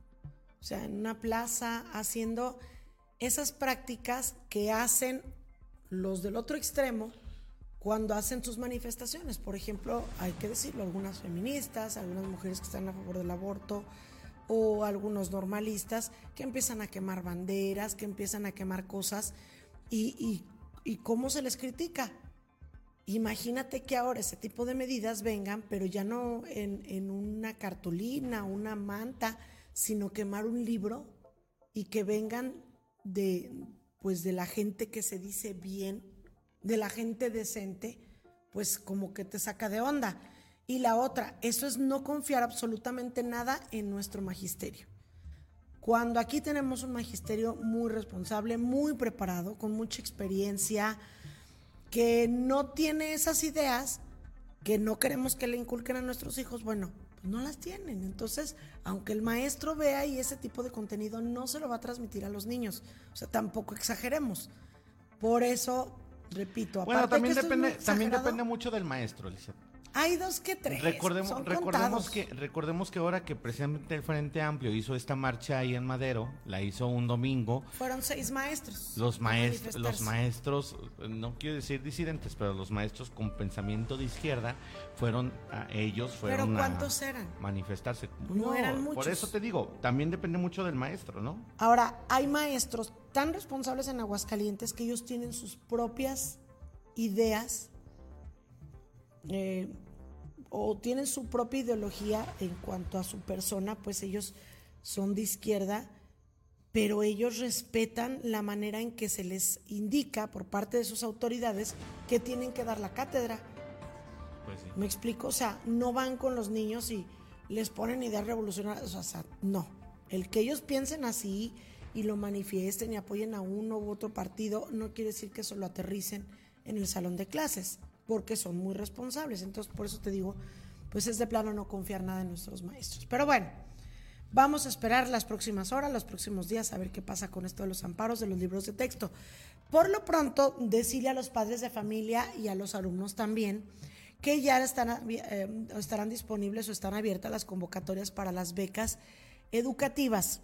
O sea, en una plaza haciendo esas prácticas que hacen los del otro extremo cuando hacen sus manifestaciones. Por ejemplo, hay que decirlo, algunas feministas, algunas mujeres que están a favor del aborto o algunos normalistas que empiezan a quemar banderas, que empiezan a quemar cosas y, y cómo se les critica. Imagínate que ahora ese tipo de medidas vengan, pero ya no en, en una cartulina, una manta, sino quemar un libro y que vengan de, pues de la gente que se dice bien, de la gente decente, pues como que te saca de onda. Y la otra, eso es no confiar absolutamente nada en nuestro magisterio. Cuando aquí tenemos un magisterio muy responsable, muy preparado, con mucha experiencia, que no tiene esas ideas, que no queremos que le inculquen a nuestros hijos, bueno, no las tienen. Entonces, aunque el maestro vea y ese tipo de contenido no se lo va a transmitir a los niños. O sea, tampoco exageremos. Por eso, repito, bueno, aparte también que es depende, también depende mucho del maestro, Lizeth. Hay dos que tres. Recordemos, son recordemos contados. que, recordemos que ahora que precisamente el Frente Amplio hizo esta marcha ahí en Madero, la hizo un domingo, Fueron seis maestros. los a maestros, los maestros, no quiero decir disidentes, pero los maestros con pensamiento de izquierda fueron a ellos fueron ¿Pero a cuántos eran? manifestarse. No eran Por muchos. eso te digo, también depende mucho del maestro, ¿no? Ahora, hay maestros tan responsables en Aguascalientes que ellos tienen sus propias ideas eh, o tienen su propia ideología en cuanto a su persona, pues ellos son de izquierda, pero ellos respetan la manera en que se les indica por parte de sus autoridades que tienen que dar la cátedra. Pues sí. ¿Me explico? O sea, no van con los niños y les ponen ideas revolucionarias. O sea, no. El que ellos piensen así y lo manifiesten y apoyen a uno u otro partido no quiere decir que eso lo aterricen en el salón de clases, porque son muy responsables. Entonces, por eso te digo, pues es de plano no confiar nada en nuestros maestros. Pero bueno, vamos a esperar las próximas horas, los próximos días, a ver qué pasa con esto de los amparos de los libros de texto. Por lo pronto, decirle a los padres de familia y a los alumnos también que ya están, eh, estarán disponibles o están abiertas las convocatorias para las becas educativas.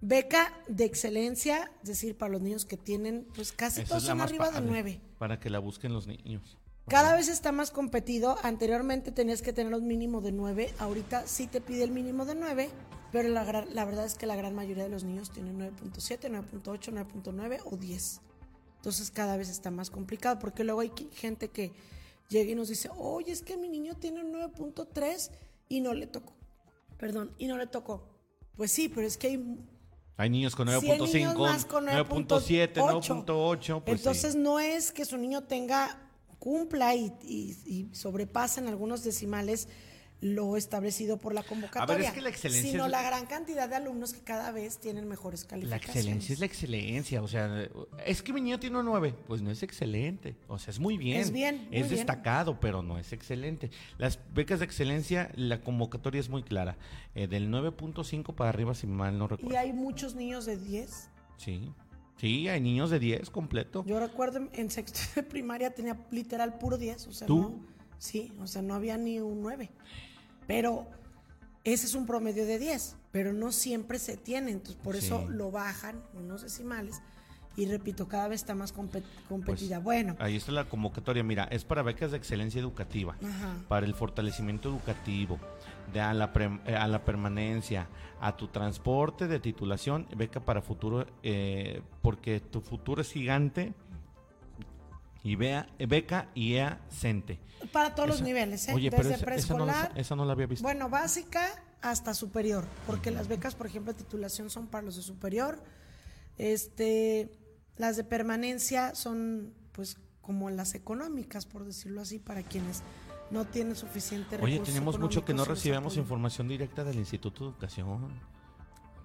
Beca de excelencia, es decir, para los niños que tienen, pues casi Esa todos son arriba de nueve. Para que la busquen los niños. Cada vez está más competido. Anteriormente tenías que tener un mínimo de 9. Ahorita sí te pide el mínimo de 9. Pero la, verdad es que la gran mayoría de los niños tienen 9.7, 9.8, 9.9 o 10. Entonces cada vez está más complicado. Porque luego hay gente que llega y nos dice, oye, es que mi niño tiene un 9.3 y no le tocó. Perdón, y no le tocó. Pues sí, pero es que hay Hay niños con 100 niños más 9.5, con 9.7, 9.8. 9.8. Pues Entonces sí. no es que su niño tenga, cumpla y, y, y sobrepasen algunos decimales lo establecido por la convocatoria. que la excelencia Sino es- la gran cantidad de alumnos que cada vez tienen mejores La calificaciones. excelencia es la excelencia, o sea, es que mi niño tiene un 9, pues no es excelente, o sea, es muy bien, Es bien, es bien. destacado, pero no es excelente. Las becas de excelencia, la convocatoria es muy clara, eh, del 9.5 para arriba, si mal no Y recuerdo. hay muchos niños de 10. Sí, sí, hay niños de 10 completo. Yo recuerdo en- sexto de primaria tenía literal puro 10. O sea, ¿Tú? no- sí, o sea, no había ni un 9. Pero ese es un promedio de 10, pero no siempre se tiene. Entonces, por eso lo bajan unos decimales. Y repito, cada vez está más Pues, competida. bueno, Ahí está la convocatoria, mira, es para becas de excelencia educativa, Ajá. para el fortalecimiento educativo, de a, la eh, a la permanencia, a tu transporte de titulación, beca para futuro, eh, porque tu futuro es gigante, y vea, eh, beca y EA CENTE. para todos los niveles, ¿eh? Oye, pero Desde esa, esa no, preescolar. esa no la había visto. Bueno, básica hasta superior, porque las becas, por ejemplo, de titulación son para los de superior. Este, las de permanencia son, pues, como las económicas, por decirlo así, para quienes no tienen suficiente Oye, recursos tenemos mucho que no apoyan. información directa del Instituto de Educación.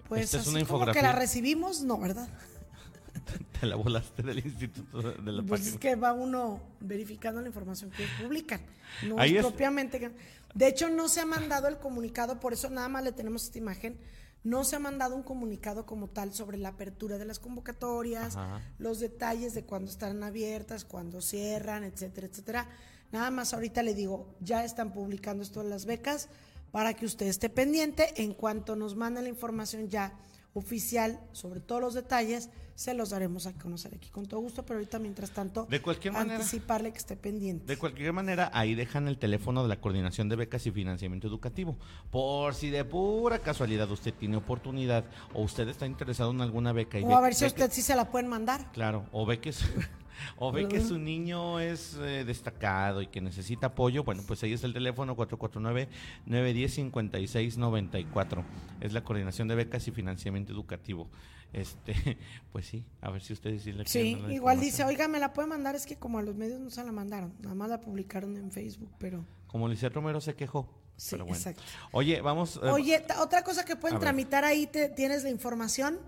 Pues Esta es una como que infografía. la recibimos, no, ¿verdad? Te la volaste del Instituto de la Pues página. es que va uno verificando la información que publican. No Ahí es propiamente. De hecho, no se ha mandado el comunicado, por eso nada más le tenemos esta imagen. No se ha mandado un comunicado como tal sobre la apertura de las convocatorias, Ajá. los detalles de cuándo estarán abiertas, cuándo cierran, etcétera, etcétera. Nada más ahorita le digo, ya están publicando esto de las becas para que usted esté pendiente. En cuanto nos manden la información ya oficial sobre todos los detalles, se los daremos a conocer aquí con todo gusto, pero ahorita mientras tanto, De cualquier manera. anticiparle que esté pendiente. De cualquier manera, ahí dejan el teléfono de la Coordinación de Becas y Financiamiento Educativo. Por si de pura casualidad usted tiene oportunidad o usted está interesado en alguna beca. Y o a ver si a usted sí se la pueden mandar. Claro, o ve que su, o ve que su niño es eh, destacado y que necesita apoyo, bueno, pues ahí es el teléfono 449-910-5694. Es la Coordinación de Becas y Financiamiento Educativo. Este, pues sí, a ver si ustedes sí le Sí, igual dice, oiga, me la puede mandar, es que como a los medios no se la mandaron, nada más la publicaron en Facebook, pero... Como Lisette Romero se quejó. Sí, pero bueno. exacto. Oye, vamos. eh, Oye, otra cosa que pueden tramitar ahí, te- tienes la información,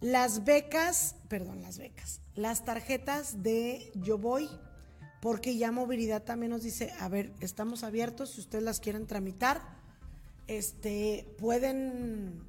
las becas, perdón, las becas, las tarjetas de Yo Voy, porque ya movilidad también nos dice, a ver, estamos abiertos, si ustedes las quieren tramitar, este, pueden,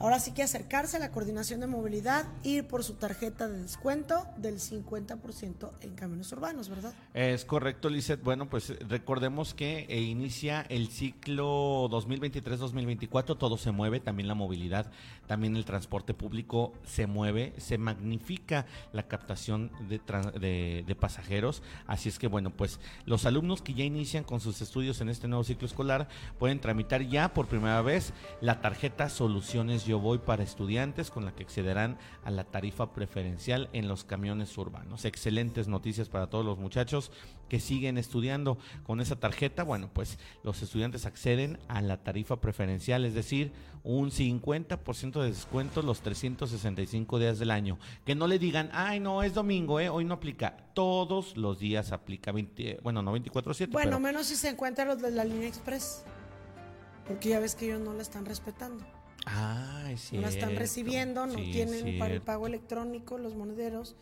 ahora sí que acercarse a la coordinación de movilidad, ir por su tarjeta de descuento del 50% en camiones urbanos, ¿verdad? Es correcto, Lizeth. Bueno, pues eh, recordemos que eh, inicia el ciclo 2023-2024, todo se mueve, también la movilidad, también el transporte público se mueve, se magnifica la captación de- de pasajeros, así es que bueno, pues los alumnos que ya inician con sus estudios en este nuevo ciclo escolar pueden tramitar ya por primera vez la tarjeta Soluciones Yo Voy para estudiantes con la que accederán a la tarifa preferencial en los camiones urbanos. Excelentes noticias para todos los muchachos que siguen estudiando con esa tarjeta. Bueno, pues los estudiantes acceden a la tarifa preferencial, es decir, un 50% de descuento los 365 días del año. Que no le digan, ay, no, es domingo, ¿eh? hoy no aplica. Todos los días aplica, 20, bueno, no 24-7. Bueno, pero- menos si se encuentran los de la línea express, porque ya ves que ellos no la están respetando. Ah, es no la están recibiendo, no Sí, es tienen para el pago electrónico los monederos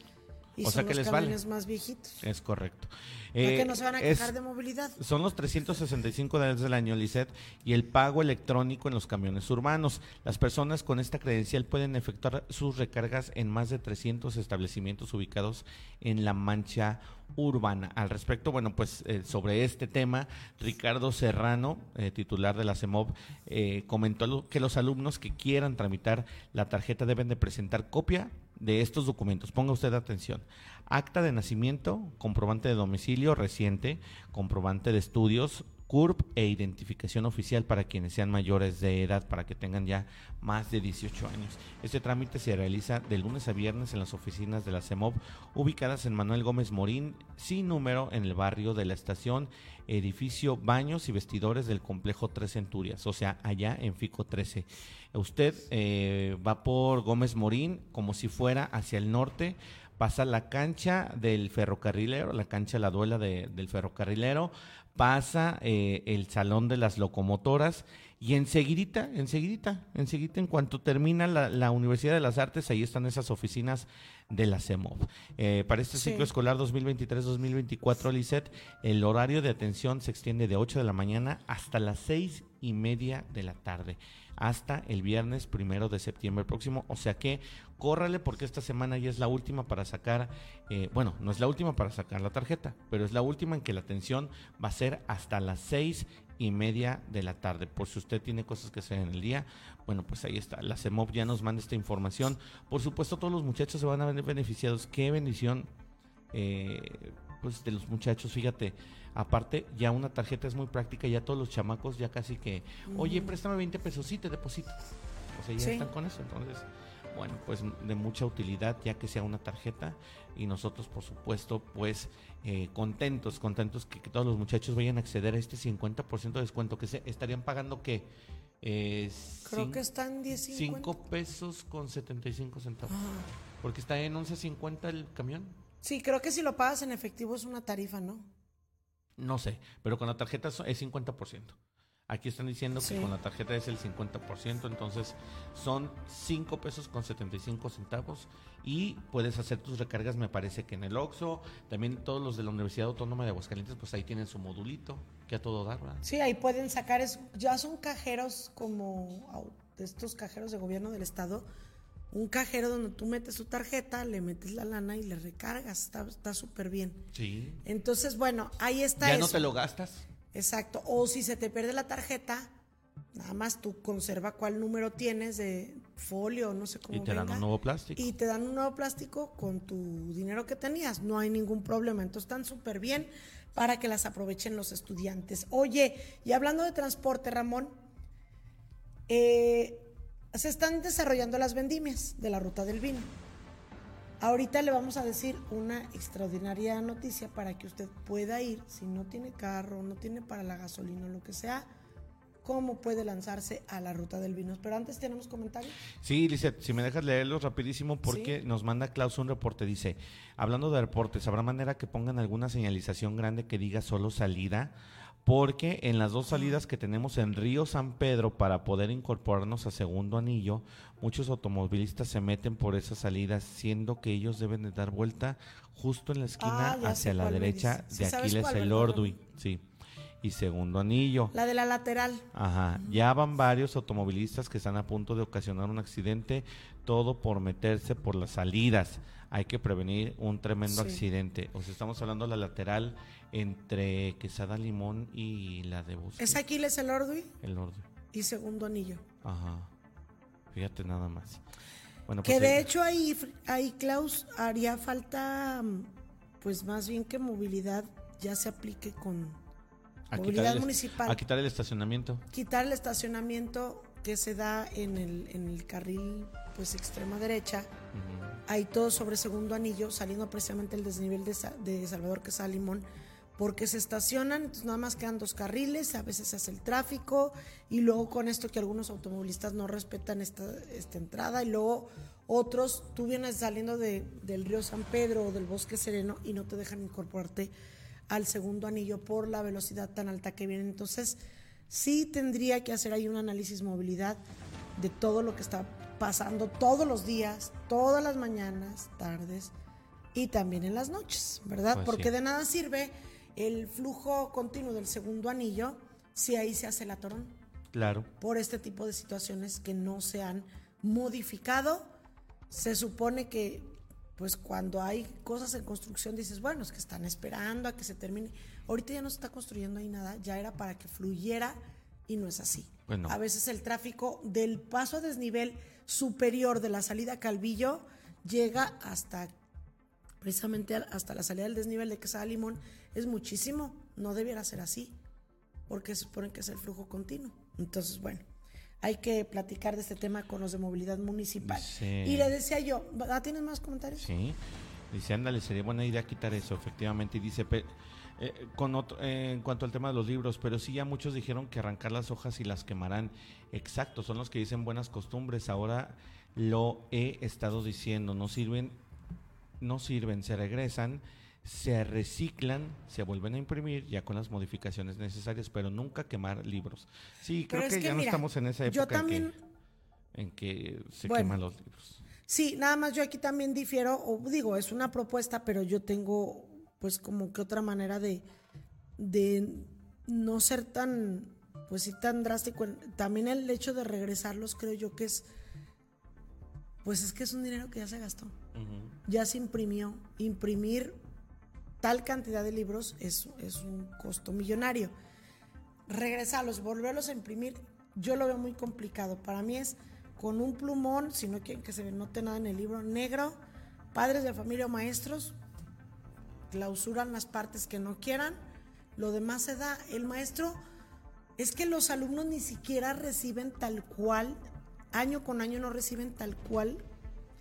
y O sea que los les vale. camiones más viejitos. Es correcto. ¿Para Eh, que no se van a es- quejar de movilidad? Son los 365 días del año, Lisset, y el pago electrónico en los camiones urbanos. Las personas con esta credencial pueden efectuar sus recargas en más de 300 establecimientos ubicados en la mancha urbana. Al respecto, bueno, pues eh, sobre este tema, Ricardo Serrano, eh, titular de la CEMOV, eh, comentó que los alumnos que quieran tramitar la tarjeta deben de presentar copia de estos documentos. Ponga usted atención. Acta de nacimiento, comprobante de domicilio reciente, comprobante de estudios, CURP e identificación oficial para quienes sean mayores de edad, para que tengan ya más de 18 años. Este trámite se realiza de lunes a viernes en las oficinas de la CEMOV, ubicadas en Manuel Gómez Morín, sin número, en el barrio de la estación, edificio Baños y Vestidores del Complejo Tres Centurias, o sea, allá en Fico 13. Usted eh, va por Gómez Morín como si fuera hacia el norte, pasa la cancha del ferrocarrilero, la cancha La Duela de- del ferrocarrilero, pasa eh, el salón de las locomotoras y enseguidita, enseguidita, enseguidita, en cuanto termina la, la Universidad de las Artes, ahí están esas oficinas de la CEMOV. Eh, para este Sí. ciclo escolar 2023-2024, Lisset, el horario de atención se extiende de 8 de la mañana hasta las 6 y media de la tarde hasta el viernes primero de septiembre próximo. O sea que córrale porque esta semana ya es la última para sacar, eh, bueno, no es la última para sacar la tarjeta, pero es la última en que la atención va a ser hasta las seis y media de la tarde. Por si usted tiene cosas que hacer en el día, bueno, pues ahí está. La CEMOV ya nos manda esta información. Por supuesto, todos los muchachos se van a ver beneficiados. Qué bendición. eh, pues de los muchachos, fíjate, aparte ya una tarjeta es muy práctica, ya todos los chamacos ya casi que, oye, préstame 20 pesos, sí, te deposito. O sea, ya Sí. están con eso, entonces, bueno, pues de mucha utilidad ya que sea una tarjeta y nosotros, por supuesto, pues eh, contentos, contentos que, que todos los muchachos vayan a acceder a este 50% de descuento, que se estarían pagando que... Eh, Creo que están 10.50. 5 pesos con 75 centavos. Porque está en 11.50 el camión. Sí, creo que si lo pagas en efectivo es una tarifa, ¿no? No sé, pero con la tarjeta es 50%. Aquí están diciendo Sí. que con la tarjeta es el 50%, entonces son 5 pesos con 75 centavos y puedes hacer tus recargas, me parece que en el Oxxo, también todos los de la Universidad Autónoma de Aguascalientes, pues ahí tienen su modulito, que a todo dar, ¿verdad? Sí, ahí pueden sacar, es, ya son cajeros como de estos cajeros de gobierno del estado, un cajero donde tú metes tu tarjeta, le metes la lana y le recargas, está está súper bien. Sí. Entonces, bueno, ahí está Ya eso. no te lo gastas. Exacto, o si se te pierde la tarjeta, nada más tú conserva cuál número tienes de folio, no sé cómo Y te dan un nuevo plástico. Y te dan un nuevo plástico con tu dinero que tenías. No hay ningún problema. Entonces están súper bien para que las aprovechen los estudiantes. Oye, y hablando de transporte, Ramón, eh, se están desarrollando las vendimias de la ruta del vino. Ahorita le vamos a decir una extraordinaria noticia para que usted pueda ir, si no tiene carro, no tiene para la gasolina o lo que sea, cómo puede lanzarse a la ruta del vino. Pero antes tenemos comentarios. Sí, Lizeth, si me dejas leerlos rapidísimo porque nos manda Klaus un reporte. Dice, hablando de reportes, ¿habrá manera que pongan alguna señalización grande que diga solo salida? Porque en las dos salidas que tenemos en Río San Pedro para poder incorporarnos a segundo anillo, muchos automovilistas se meten por esas salidas, siendo que ellos deben de dar vuelta justo en la esquina Ah, hacia la derecha. Sí, de ¿sabes Aquiles cuál, el? Ordui. Sí. Y segundo anillo. La de la lateral. Ajá, ya van varios automovilistas que están a punto de ocasionar un accidente, todo por meterse por las salidas. Hay que prevenir un tremendo Sí. accidente. O sea, estamos hablando de la lateral entre Quesada Limón y la de Bosque. Es Aquiles el Ordui El orden. y segundo anillo. Ajá. Fíjate nada más. Bueno, Que pues, de eh, hecho ahí, ahí, Klaus, haría falta, pues más bien que movilidad ya se aplique con a movilidad el- municipal. A quitar el estacionamiento. quitar el estacionamiento que se da en el, en el carril pues extrema derecha, ahí todo sobre segundo anillo, saliendo precisamente el desnivel de, de Salvador Quesada Limón, porque se estacionan, entonces nada más quedan dos carriles, a veces se hace el tráfico, y luego con esto que algunos automovilistas no respetan esta, esta entrada, y luego otros, tú vienes saliendo de- del río San Pedro o del Bosque Sereno y no te dejan incorporarte al segundo anillo por la velocidad tan alta que viene. Entonces, sí tendría que hacer ahí un análisis movilidad de todo lo que está pasando todos los días, todas las mañanas, tardes y también en las noches, ¿verdad? Pues Porque sí. de nada sirve el flujo continuo del segundo anillo si ahí se hace el atorón Claro. por este tipo de situaciones que no se han modificado. Se supone que, pues cuando hay cosas en construcción, dices, bueno, es que están esperando a que se termine. Ahorita ya no se está construyendo ahí nada, ya era para que fluyera y no es así. Pues no. A veces el tráfico del paso a desnivel superior de la salida a Calvillo llega hasta precisamente hasta la salida del desnivel de Quesada Limón es muchísimo, no debiera ser así, porque se supone que es el flujo continuo. Entonces, bueno, hay que platicar de este tema con los de movilidad municipal. Sí. Y le decía yo, ¿ah, ¿tienes más comentarios? Sí. Dice, ándale, sería buena idea quitar eso, efectivamente. Y dice, eh, con otro, eh, en cuanto al tema de los libros, pero sí ya muchos dijeron que arrancar las hojas y las quemarán. Exacto, son los que dicen buenas costumbres. Ahora lo he estado diciendo, no sirven, no sirven, se regresan, se reciclan, se vuelven a imprimir ya con las modificaciones necesarias, pero nunca quemar libros. Sí, Pero creo es que, que ya no estamos en esa yo época en que- también- en que se Bueno. queman los libros. Sí, nada más yo aquí también difiero, o digo, es una propuesta, pero yo tengo pues como que otra manera de, de no ser tan, pues sí, tan drástico. También el hecho de regresarlos creo yo que es, pues es que es un dinero que ya se gastó, ya se imprimió. Imprimir tal cantidad de libros es, es un costo millonario. Regresarlos, volverlos a imprimir, yo lo veo muy complicado. Para mí es con un plumón, si no quieren que se note nada en el libro, negro, padres de familia o maestros, clausuran las partes que no quieran, lo demás se da. El maestro, es que los alumnos ni siquiera reciben tal cual, año con año no reciben tal cual,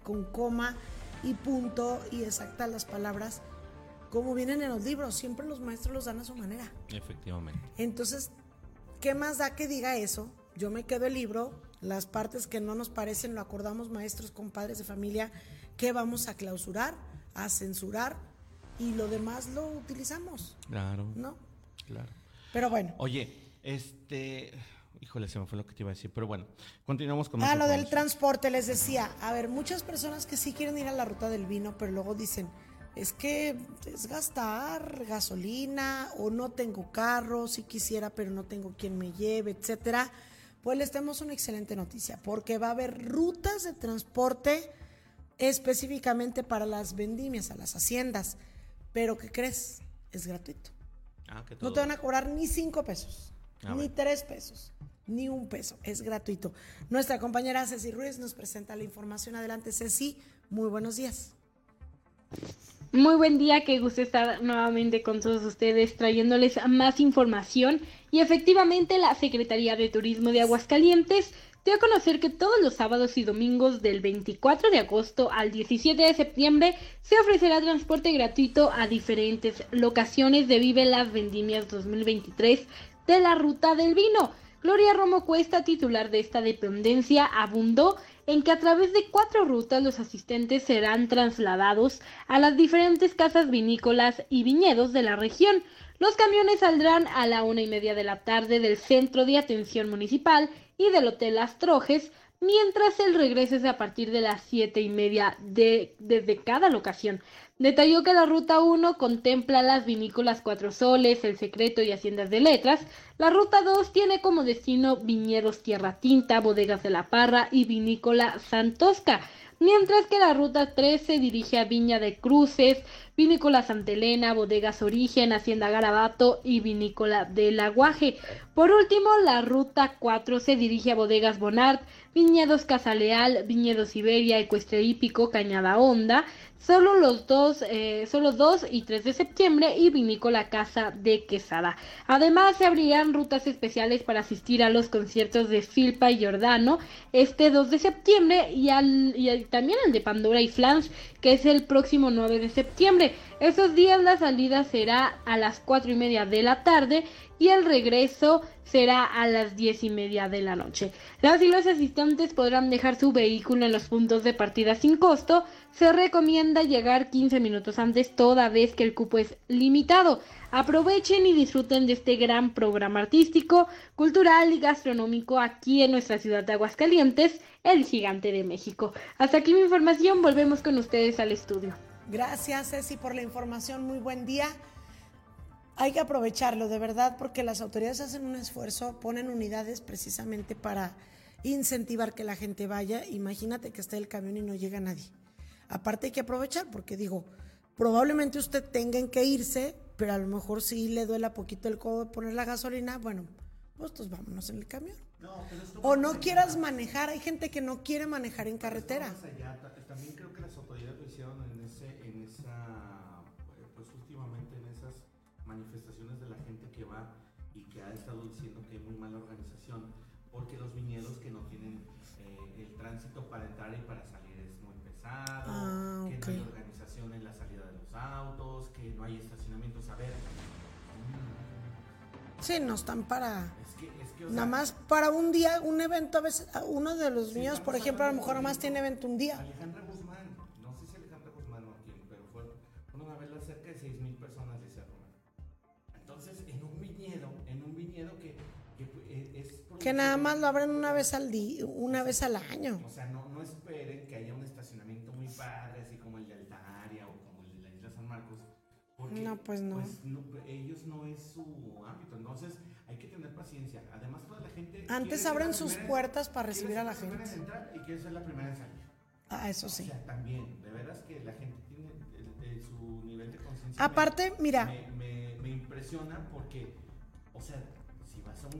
con coma y punto y exactas las palabras, como vienen en los libros, siempre los maestros los dan a su manera. Efectivamente. Entonces, ¿qué más da que diga eso? Yo me quedo el libro, las partes que no nos parecen lo acordamos maestros con padres de familia que vamos a clausurar, a censurar y lo demás lo utilizamos, Claro. ¿no? Claro. Pero bueno. Oye, este. Híjole, se me fue lo que te iba a decir, pero bueno, continuamos con Ah, lo del transporte, les decía, a ver, muchas personas que sí quieren ir a la ruta del vino, pero luego dicen, es que es gastar gasolina o no tengo carro, si quisiera, pero no tengo quien me lleve, etcétera. Pues les tenemos una excelente noticia, porque va a haber rutas de transporte específicamente para las vendimias, a las haciendas. Pero ¿qué crees? Es gratuito. Ah, que No todo- te van a cobrar ni cinco pesos, Ah, ni bueno. tres pesos. ni un peso, es gratuito. Nuestra compañera Ceci Ruiz nos presenta la información. Adelante, Ceci, muy buenos días. Muy buen día, que gusto estar nuevamente con todos ustedes trayéndoles más información. Y efectivamente la Secretaría de Turismo de Aguascalientes dio a conocer que todos los sábados y domingos del 24 de agosto al 17 de septiembre se ofrecerá transporte gratuito a diferentes locaciones de Vive las Vendimias 2023 de la Ruta del Vino. Gloria Romo Cuesta, titular de esta dependencia, abundó en que a través de cuatro rutas los asistentes serán trasladados a las diferentes casas vinícolas y viñedos de la región. Los camiones saldrán a la una y media de la tarde del Centro de Atención Municipal y del Hotel Astrojes, mientras el regreso es a partir de las siete y media de, desde cada locación. Detalló que la Ruta 1 contempla las vinícolas Cuatro Soles, El Secreto y Haciendas de Letras. La Ruta 2 tiene como destino viñedos Tierra Tinta, Bodegas de la Parra y Vinícola Santosca. Mientras que la Ruta 3 se dirige a Viña de Cruces, Vinícola Santa Elena, Bodegas Origen, Hacienda Garabato y Vinícola del Aguaje. Por último, la Ruta 4 se dirige a Bodegas Bonart, Viñedos Casaleal, Viñedos Iberia, Ecuestre Hípico, Cañada Honda, solo los dos, eh, solo 2 y 3 de septiembre y Vinícola Casa de Quesada. Además, se abrirán rutas especiales para asistir a los conciertos de Filpa y Giordano este 2 de septiembre y, al, y también el de Pandora y Flans, que es el próximo 9 de septiembre. Esos días la salida será a las 4 y media de la tarde y el regreso será a las diez y media de la noche. Las y los asistentes podrán dejar su vehículo en los puntos de partida sin costo. Se recomienda llegar 15 minutos antes toda vez que el cupo es limitado. Aprovechen y disfruten de este gran programa artístico, cultural y gastronómico aquí en nuestra ciudad de Aguascalientes, el gigante de México. Hasta aquí mi información, volvemos con ustedes al estudio. Gracias Ceci por la información, muy buen día hay que aprovecharlo de verdad porque las autoridades hacen un esfuerzo, ponen unidades precisamente para incentivar que la gente vaya. Imagínate que está el camión y no llega nadie. Aparte hay que aprovechar porque digo, probablemente usted tenga que irse, pero a lo mejor si le duela poquito el codo de poner la gasolina, bueno, pues, pues vámonos en el camión. o no quieras manejar, hay gente que no quiere manejar en carretera. También porque los viñedos que no tienen eh, el tránsito para entrar y para salir es muy pesado, ah, que no hay organización en la salida de los autos, que no hay estacionamientos. A ver. Sí, no están para. nada más para un día, un evento, a veces, uno de los niños, por ejemplo, a lo mejor nada más tiene evento un día. Alejandra Que nada más lo abren una vez al día, una vez al año. O sea, no, no esperen que haya un estacionamiento muy padre, así como el de Altaria o como el de la isla San Marcos. Porque, no, pues no. Pues ellos no es su ámbito. Entonces, hay que tener paciencia. Además, toda la gente. Antes abren sus puertas para recibir a la gente. En entrar y quiere ser la primera en salir. Ah, eso sí. O sea, también, de veras que la gente tiene su nivel de conciencia. Aparte, mira impresiona porque, o sea,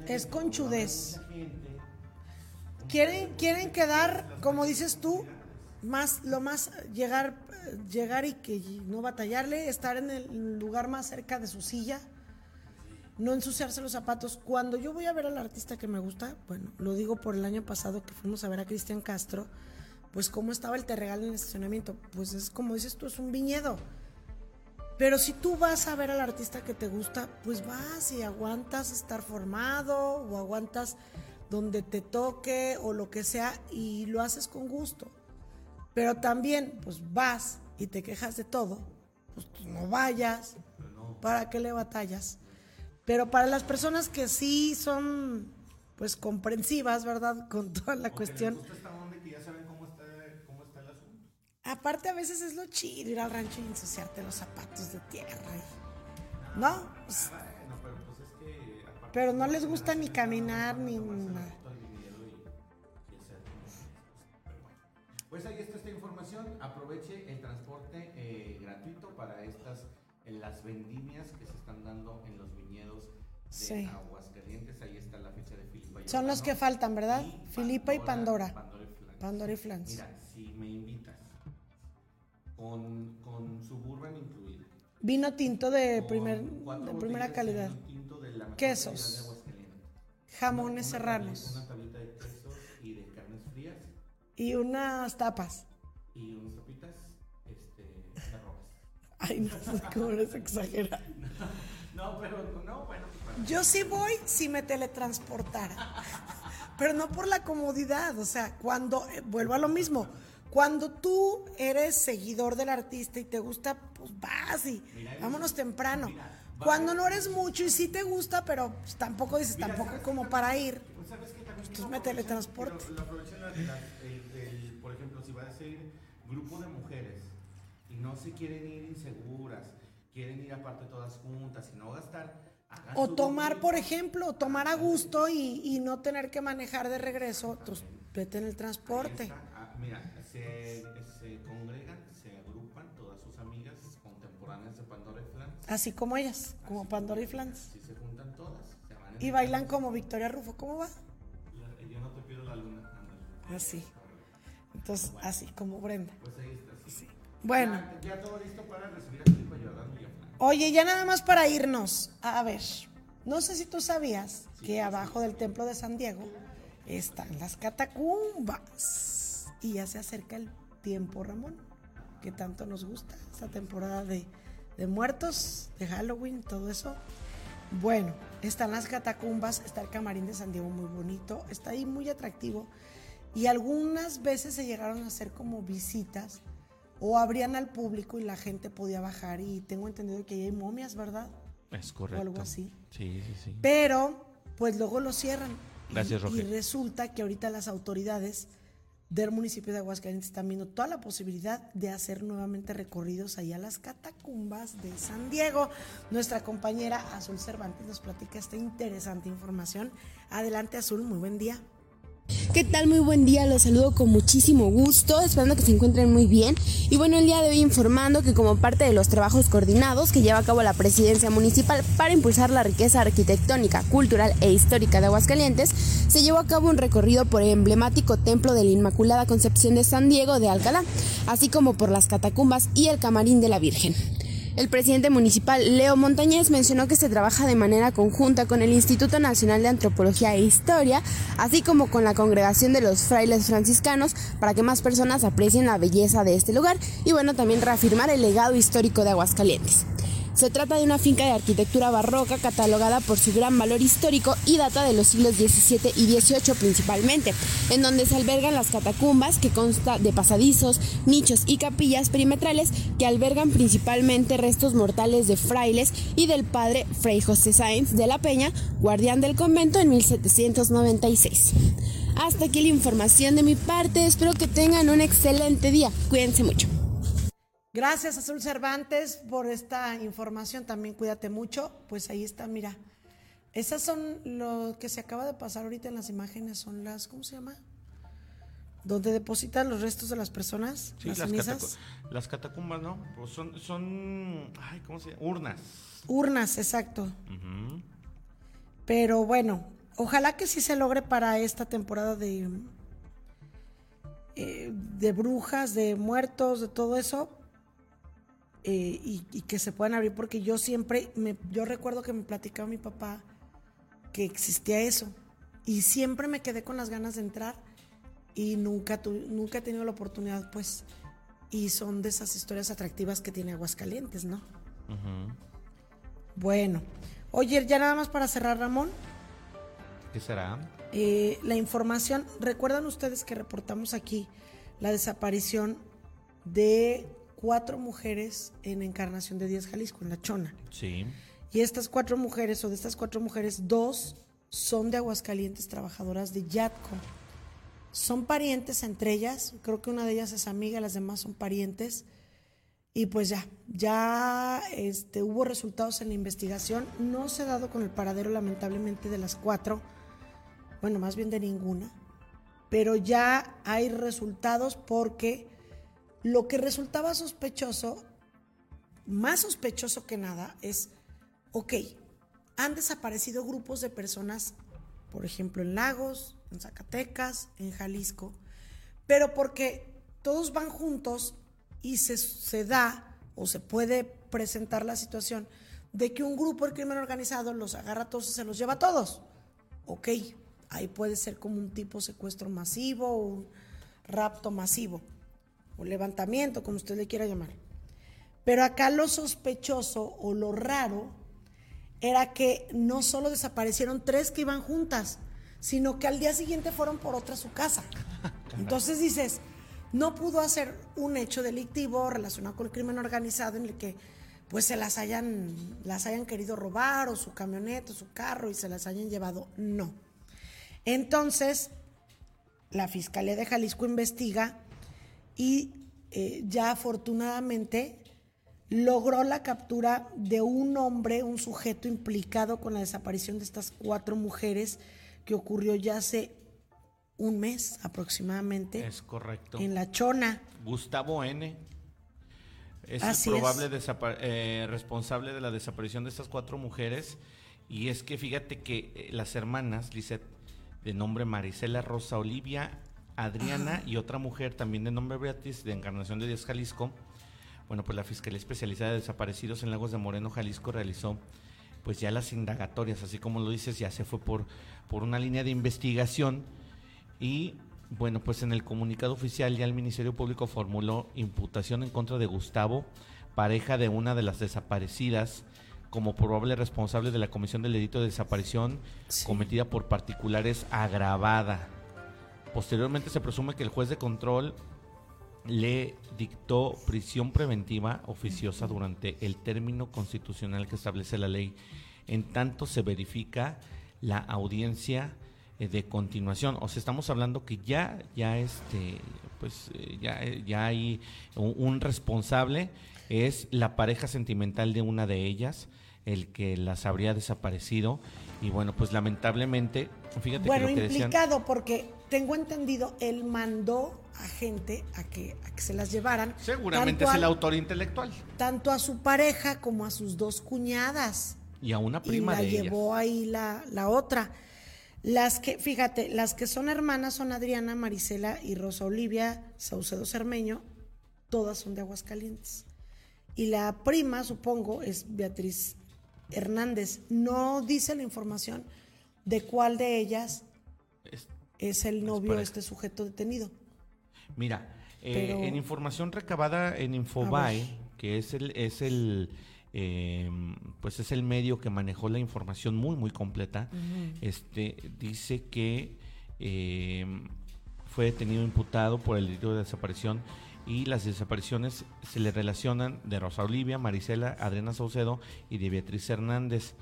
Es conchudez. quieren, quieren quedar, como dices tú, más, lo más, llegar, llegar y que no batallarle, estar en el lugar más cerca de su silla, no ensuciarse los zapatos. Cuando yo voy a ver al artista que me gusta, bueno, lo digo por el año pasado que fuimos a ver a Cristian Castro, pues cómo estaba el terregal en el estacionamiento. Pues es como dices tú, es un viñedo. Pero si tú vas a ver al artista que te gusta, pues vas y aguantas estar formado o aguantas donde te toque o lo que sea y lo haces con gusto. Pero también, pues vas y te quejas de todo, pues no vayas, ¿para qué le batallas? Pero para las personas que sí son, pues comprensivas, ¿verdad? Con toda la cuestión. Aparte a veces es lo chido ir al rancho y ensuciarte los zapatos de tierra. ¿No? Pues, pero no les gusta ni caminar ni nada. Pues ahí está esta información. Aproveche el transporte eh, gratuito para estas las vendimias que se están dando en los viñedos de Aguascalientes. Ahí está la fecha de Filipa Son los que faltan, ¿verdad? Filipa y Pandora. Pandora y Flans. Mira, si me invitas con, con Suburban incluido. Vino tinto de, primer, de primera de calidad. vino tinto de la mejor Quesos. de. Jamones Una serranos. Una tablita de quesos y de carnes frías Y unas tapas. y unas tapitas este, de arroz. Ay, no sé cómo eres exagerado. No, pero no, bueno. pues, Yo sí voy si me teletransportara. Pero no por la comodidad. O sea, cuando, eh, vuelvo a lo mismo. Cuando tú eres seguidor del artista y te gusta, pues vas y vámonos temprano. Cuando no eres mucho y sí te gusta, pero pues, tampoco dices, tampoco como para ir, Pues sabes que también pues me teletransporto. Lo, lo el, el- por ejemplo, si va a ser grupo de mujeres y no se quieren ir inseguras, quieren ir aparte todas juntas y no gastar. O tomar, por ejemplo, tomar a gusto y, y no tener que manejar de regreso, pues vete en el transporte. Ah, mira, se, se congregan, se agrupan todas sus amigas contemporáneas de Pandora y Flans. Así como ellas, como Pandora y Flans. Si se juntan todas, se van Y bailan carro. como Victoria Rufo. ¿Cómo va? La- Yo no te pido la luna, ándale. Así. Entonces, así como Brenda. Pues ahí está. sí. Bueno, Ya, ya todo listo para recibir a Felipe Jordán y a Flan. oye, ya nada más para irnos. A ver, no sé si tú sabías que abajo del templo de San Diego están las catacumbas. Y ya se acerca el tiempo, Ramón, que tanto nos gusta, esta temporada de, de muertos, de Halloween, todo eso. Bueno, están las catacumbas, está el camarín de San Diego muy bonito, está ahí muy atractivo. Y algunas veces se llegaron a hacer como visitas o abrían al público y la gente podía bajar. Y tengo entendido que ahí hay momias, ¿verdad? Es O algo así. Sí, sí, sí. Pero, pues luego lo cierran. Gracias, y, Roger. Y resulta que ahorita las autoridades del municipio de Aguascalientes están viendo toda la posibilidad de hacer nuevamente recorridos ahí a las catacumbas de San Diego. Nuestra compañera Azul Cervantes nos platica esta interesante información. Adelante, Azul, muy buen día. ¿Qué tal? Muy buen día, los saludo con muchísimo gusto, esperando que se encuentren muy bien. Y bueno, el día de hoy informando que como parte de los trabajos coordinados que lleva a cabo la presidencia municipal para impulsar la riqueza arquitectónica, cultural e histórica de Aguascalientes, se llevó a cabo un recorrido por el emblemático templo de la Inmaculada Concepción de San Diego de Alcalá, así como por las catacumbas y el camarín de la Virgen. El presidente municipal Leo Montañez mencionó que se trabaja de manera conjunta con el Instituto Nacional de Antropología e Historia, así como con la congregación de los frailes franciscanos, para que más personas aprecien la belleza de este lugar y bueno, también reafirmar el legado histórico de Aguascalientes. Se trata de una finca de arquitectura barroca catalogada por su gran valor histórico y data de los siglos XVII y XVIII principalmente, en donde se albergan las catacumbas que consta de pasadizos, nichos y capillas perimetrales que albergan principalmente restos mortales de frailes y del padre Fray José Sáenz de la Peña, guardián del convento en 1796. Hasta aquí la información de mi parte, espero que tengan un excelente día, cuídense mucho. Gracias, Azul Cervantes, por esta información. También cuídate mucho. Pues ahí está, mira. Esas son lo que se acaba de pasar ahorita en las imágenes, son las, ¿cómo se llama? Donde depositan los restos de las personas, Sí, las las, cenizas. catacu- las catacumbas, ¿no? Pues son, son, ay, ¿cómo se llama? Urnas. Urnas, exacto. Pero bueno, ojalá que sí se logre para esta temporada de, eh, de brujas, de muertos, de todo eso. Eh, y, y que se puedan abrir, porque yo siempre, me, yo recuerdo que me platicaba mi papá que existía eso. Y siempre me quedé con las ganas de entrar y nunca, tu- nunca he tenido la oportunidad, pues. Y son de esas historias atractivas que tiene Aguascalientes, ¿no? Bueno, oye, ya nada más para cerrar, Ramón. ¿Qué será? Eh, la información, recuerdan ustedes que reportamos aquí la desaparición de cuatro mujeres en Encarnación de Díaz, Jalisco, en La Chona. Sí. Y estas cuatro mujeres, o de estas cuatro mujeres, dos son de Aguascalientes, trabajadoras de Yatco. Son parientes entre ellas, creo que una de ellas es amiga, las demás son parientes. Y pues ya, ya este, hubo resultados en la investigación. No se ha dado con el paradero, lamentablemente, de las cuatro. Bueno, más bien de ninguna. Pero ya hay resultados porque lo que resultaba sospechoso, más sospechoso que nada, es, ok, han desaparecido grupos de personas por ejemplo, en Lagos, en Zacatecas, en Jalisco, pero porque todos van juntos y se, se da o se puede presentar la situación de que un grupo de crimen organizado los agarra a todos y se los lleva a todos. Ok, ahí puede ser como un tipo secuestro masivo o un rapto masivo o levantamiento, como usted le quiera llamar. Pero acá lo sospechoso o lo raro era que no solo desaparecieron tres que iban juntas, sino que al día siguiente fueron por otra a su casa. Entonces dices, no pudo hacer un hecho delictivo relacionado con el crimen organizado en el que pues se las hayan, las hayan querido robar o su camioneta o su carro y se las hayan llevado. No. Entonces, la Fiscalía de Jalisco investiga y eh, ya afortunadamente logró la captura de un hombre, un sujeto implicado con la desaparición de estas cuatro mujeres que ocurrió ya hace un mes aproximadamente. Es correcto. En La Chona. Gustavo N. Es el probable eh, responsable de la desaparición de estas cuatro mujeres. Y es que fíjate que eh, las hermanas, Lisette, de nombre Marisela Rosa Olivia, Adriana y otra mujer también de nombre Beatriz, de Encarnación de Díaz Jalisco, bueno, pues la Fiscalía Especializada de Desaparecidos en Lagos de Moreno, Jalisco, realizó pues ya las indagatorias, así como lo dices, ya se fue por, por una línea de investigación. Y bueno, pues en el comunicado oficial ya el Ministerio Público formuló imputación en contra de Gustavo, pareja de una de las desaparecidas, como probable responsable de la comisión del delito de desaparición cometida por particulares agravada. Posteriormente se presume que el juez de control le dictó prisión preventiva oficiosa durante el término constitucional que establece la ley, en tanto se verifica la audiencia eh, de continuación. O sea, estamos hablando que ya, ya este, pues eh, ya, eh, ya hay un, responsable, es la pareja sentimental de una de ellas, el que las habría desaparecido. Y bueno, pues lamentablemente, fíjate bueno, que lo que implicado porque tengo entendido, él mandó a gente a que, a que se las llevaran. Seguramente es el autor intelectual. Tanto a su pareja como a sus dos cuñadas. Y a una prima y la llevó ahí la, la otra. Las que, fíjate, las que son hermanas son Adriana, Marisela y Rosa Olivia Saucedo Cermeño, todas son de Aguascalientes. Y la prima, supongo, es Beatriz Hernández. No dice la información de cuál de ellas es el novio de este sujeto detenido. Mira, eh, en información recabada en Infobae, que es el, es el eh, pues es el medio que manejó la información muy muy completa. Este dice que eh, fue detenido imputado por el delito de desaparición y las desapariciones se le relacionan de Rosa Olivia, Marisela, Adriana Saucedo y de Beatriz Hernández.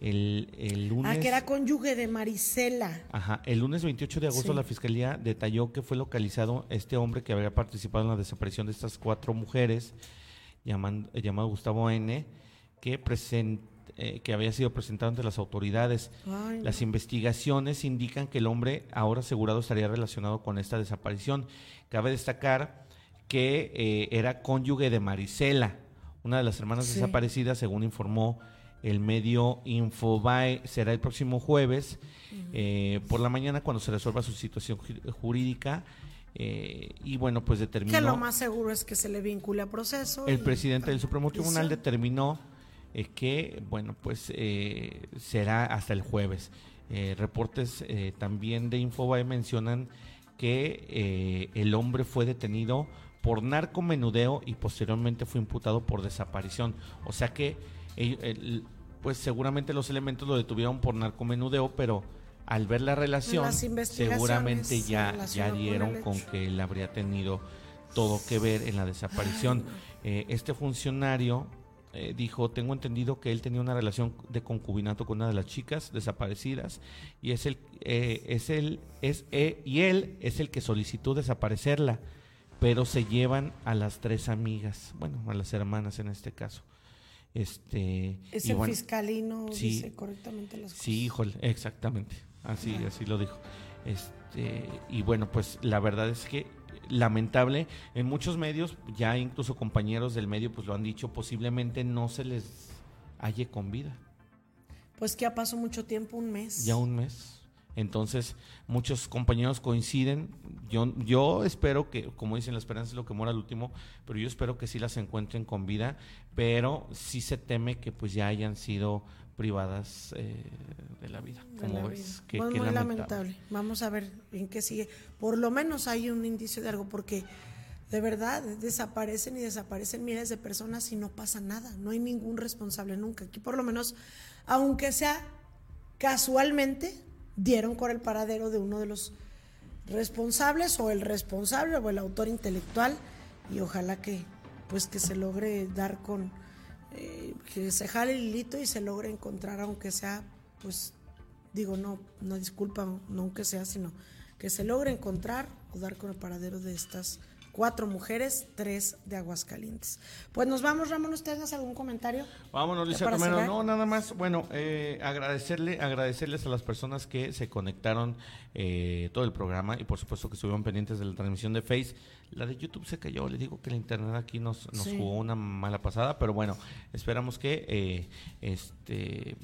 El, lunes. Ah, que era cónyuge de Marisela. Ajá. El lunes 28 de agosto la fiscalía detalló que fue localizado este hombre que había participado en la desaparición de estas cuatro mujeres, llamado Gustavo N., que, eh, que había sido presentado ante las autoridades. Las investigaciones indican que el hombre ahora asegurado estaría relacionado con esta desaparición. Cabe destacar que eh, era cónyuge de Marisela, una de las hermanas desaparecidas, según informó el medio Infobae será el próximo jueves eh, por la mañana cuando se resuelva su situación jurídica. Eh, y bueno, pues determinó. Que lo más seguro es que se le vincule a proceso. El presidente del Supremo Tribunal determinó eh, que, bueno, pues será hasta el jueves. reportes también de Infobae mencionan que el hombre fue detenido por narcomenudeo y posteriormente fue imputado por desaparición. O sea que pues seguramente los elementos lo detuvieron por narcomenudeo, pero al ver la relación, seguramente ya, ya dieron con, que él habría tenido todo que ver en la desaparición. Eh, este funcionario eh, dijo, tengo entendido que él tenía una relación de concubinato con una de las chicas desaparecidas y es el, eh, es el, es, y él es el que solicitó desaparecerla, pero se llevan a las tres amigas, bueno, a las hermanas en este caso. Este, Ese fiscalino dice correctamente las cosas. Sí, híjole, exactamente. Así, así lo dijo. Este, y bueno, pues la verdad es que lamentable, en muchos medios, ya incluso compañeros del medio pues lo han dicho, posiblemente no se les halle con vida. Pues que ya pasó mucho tiempo, un mes. Ya un mes. Entonces, muchos compañeros coinciden. Yo, yo espero que, como dicen, la esperanza es lo que mora al último, pero yo espero que sí las encuentren con vida, pero sí se teme que pues ya hayan sido privadas eh, de la vida. como ves? Qué, muy lamentable. Vamos a ver en qué sigue. Por lo menos hay un indicio de algo, porque de verdad desaparecen y desaparecen miles de personas y no pasa nada. No hay ningún responsable nunca. Aquí por lo menos, aunque sea casualmente, dieron con el paradero de uno de los responsables o el responsable o el autor intelectual y ojalá que pues que se logre dar con eh, que se jale el hilito y se logre encontrar, aunque sea, pues, digo, no, no disculpa, no aunque sea, sino que se logre encontrar o dar con el paradero de estas cuatro mujeres, tres de Aguascalientes. Pues nos vamos, Ramón, ¿ustedes algún comentario? Vámonos, Lisa Romero. No, nada más, bueno, eh, agradecerle, agradecerles a las personas que se conectaron eh, todo el programa y por supuesto que estuvieron pendientes de la transmisión de Face. La de YouTube se cayó, le digo que la internet aquí nos, nos jugó una mala pasada, pero bueno, esperamos que eh, este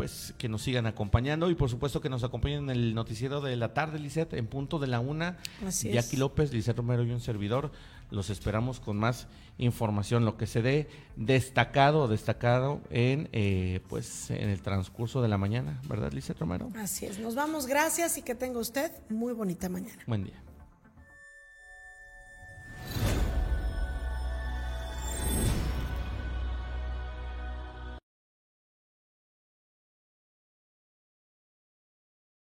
pues que nos sigan acompañando y por supuesto que nos acompañen en el noticiero de la tarde, Lisette, en punto de la una. Así Jackie López, Lisette Romero y un servidor. Los esperamos con más información, lo que se dé destacado, destacado en eh, pues en el transcurso de la mañana, ¿verdad, Lisette Romero? Así es. Nos vamos, gracias y que tenga usted muy bonita mañana. Buen día.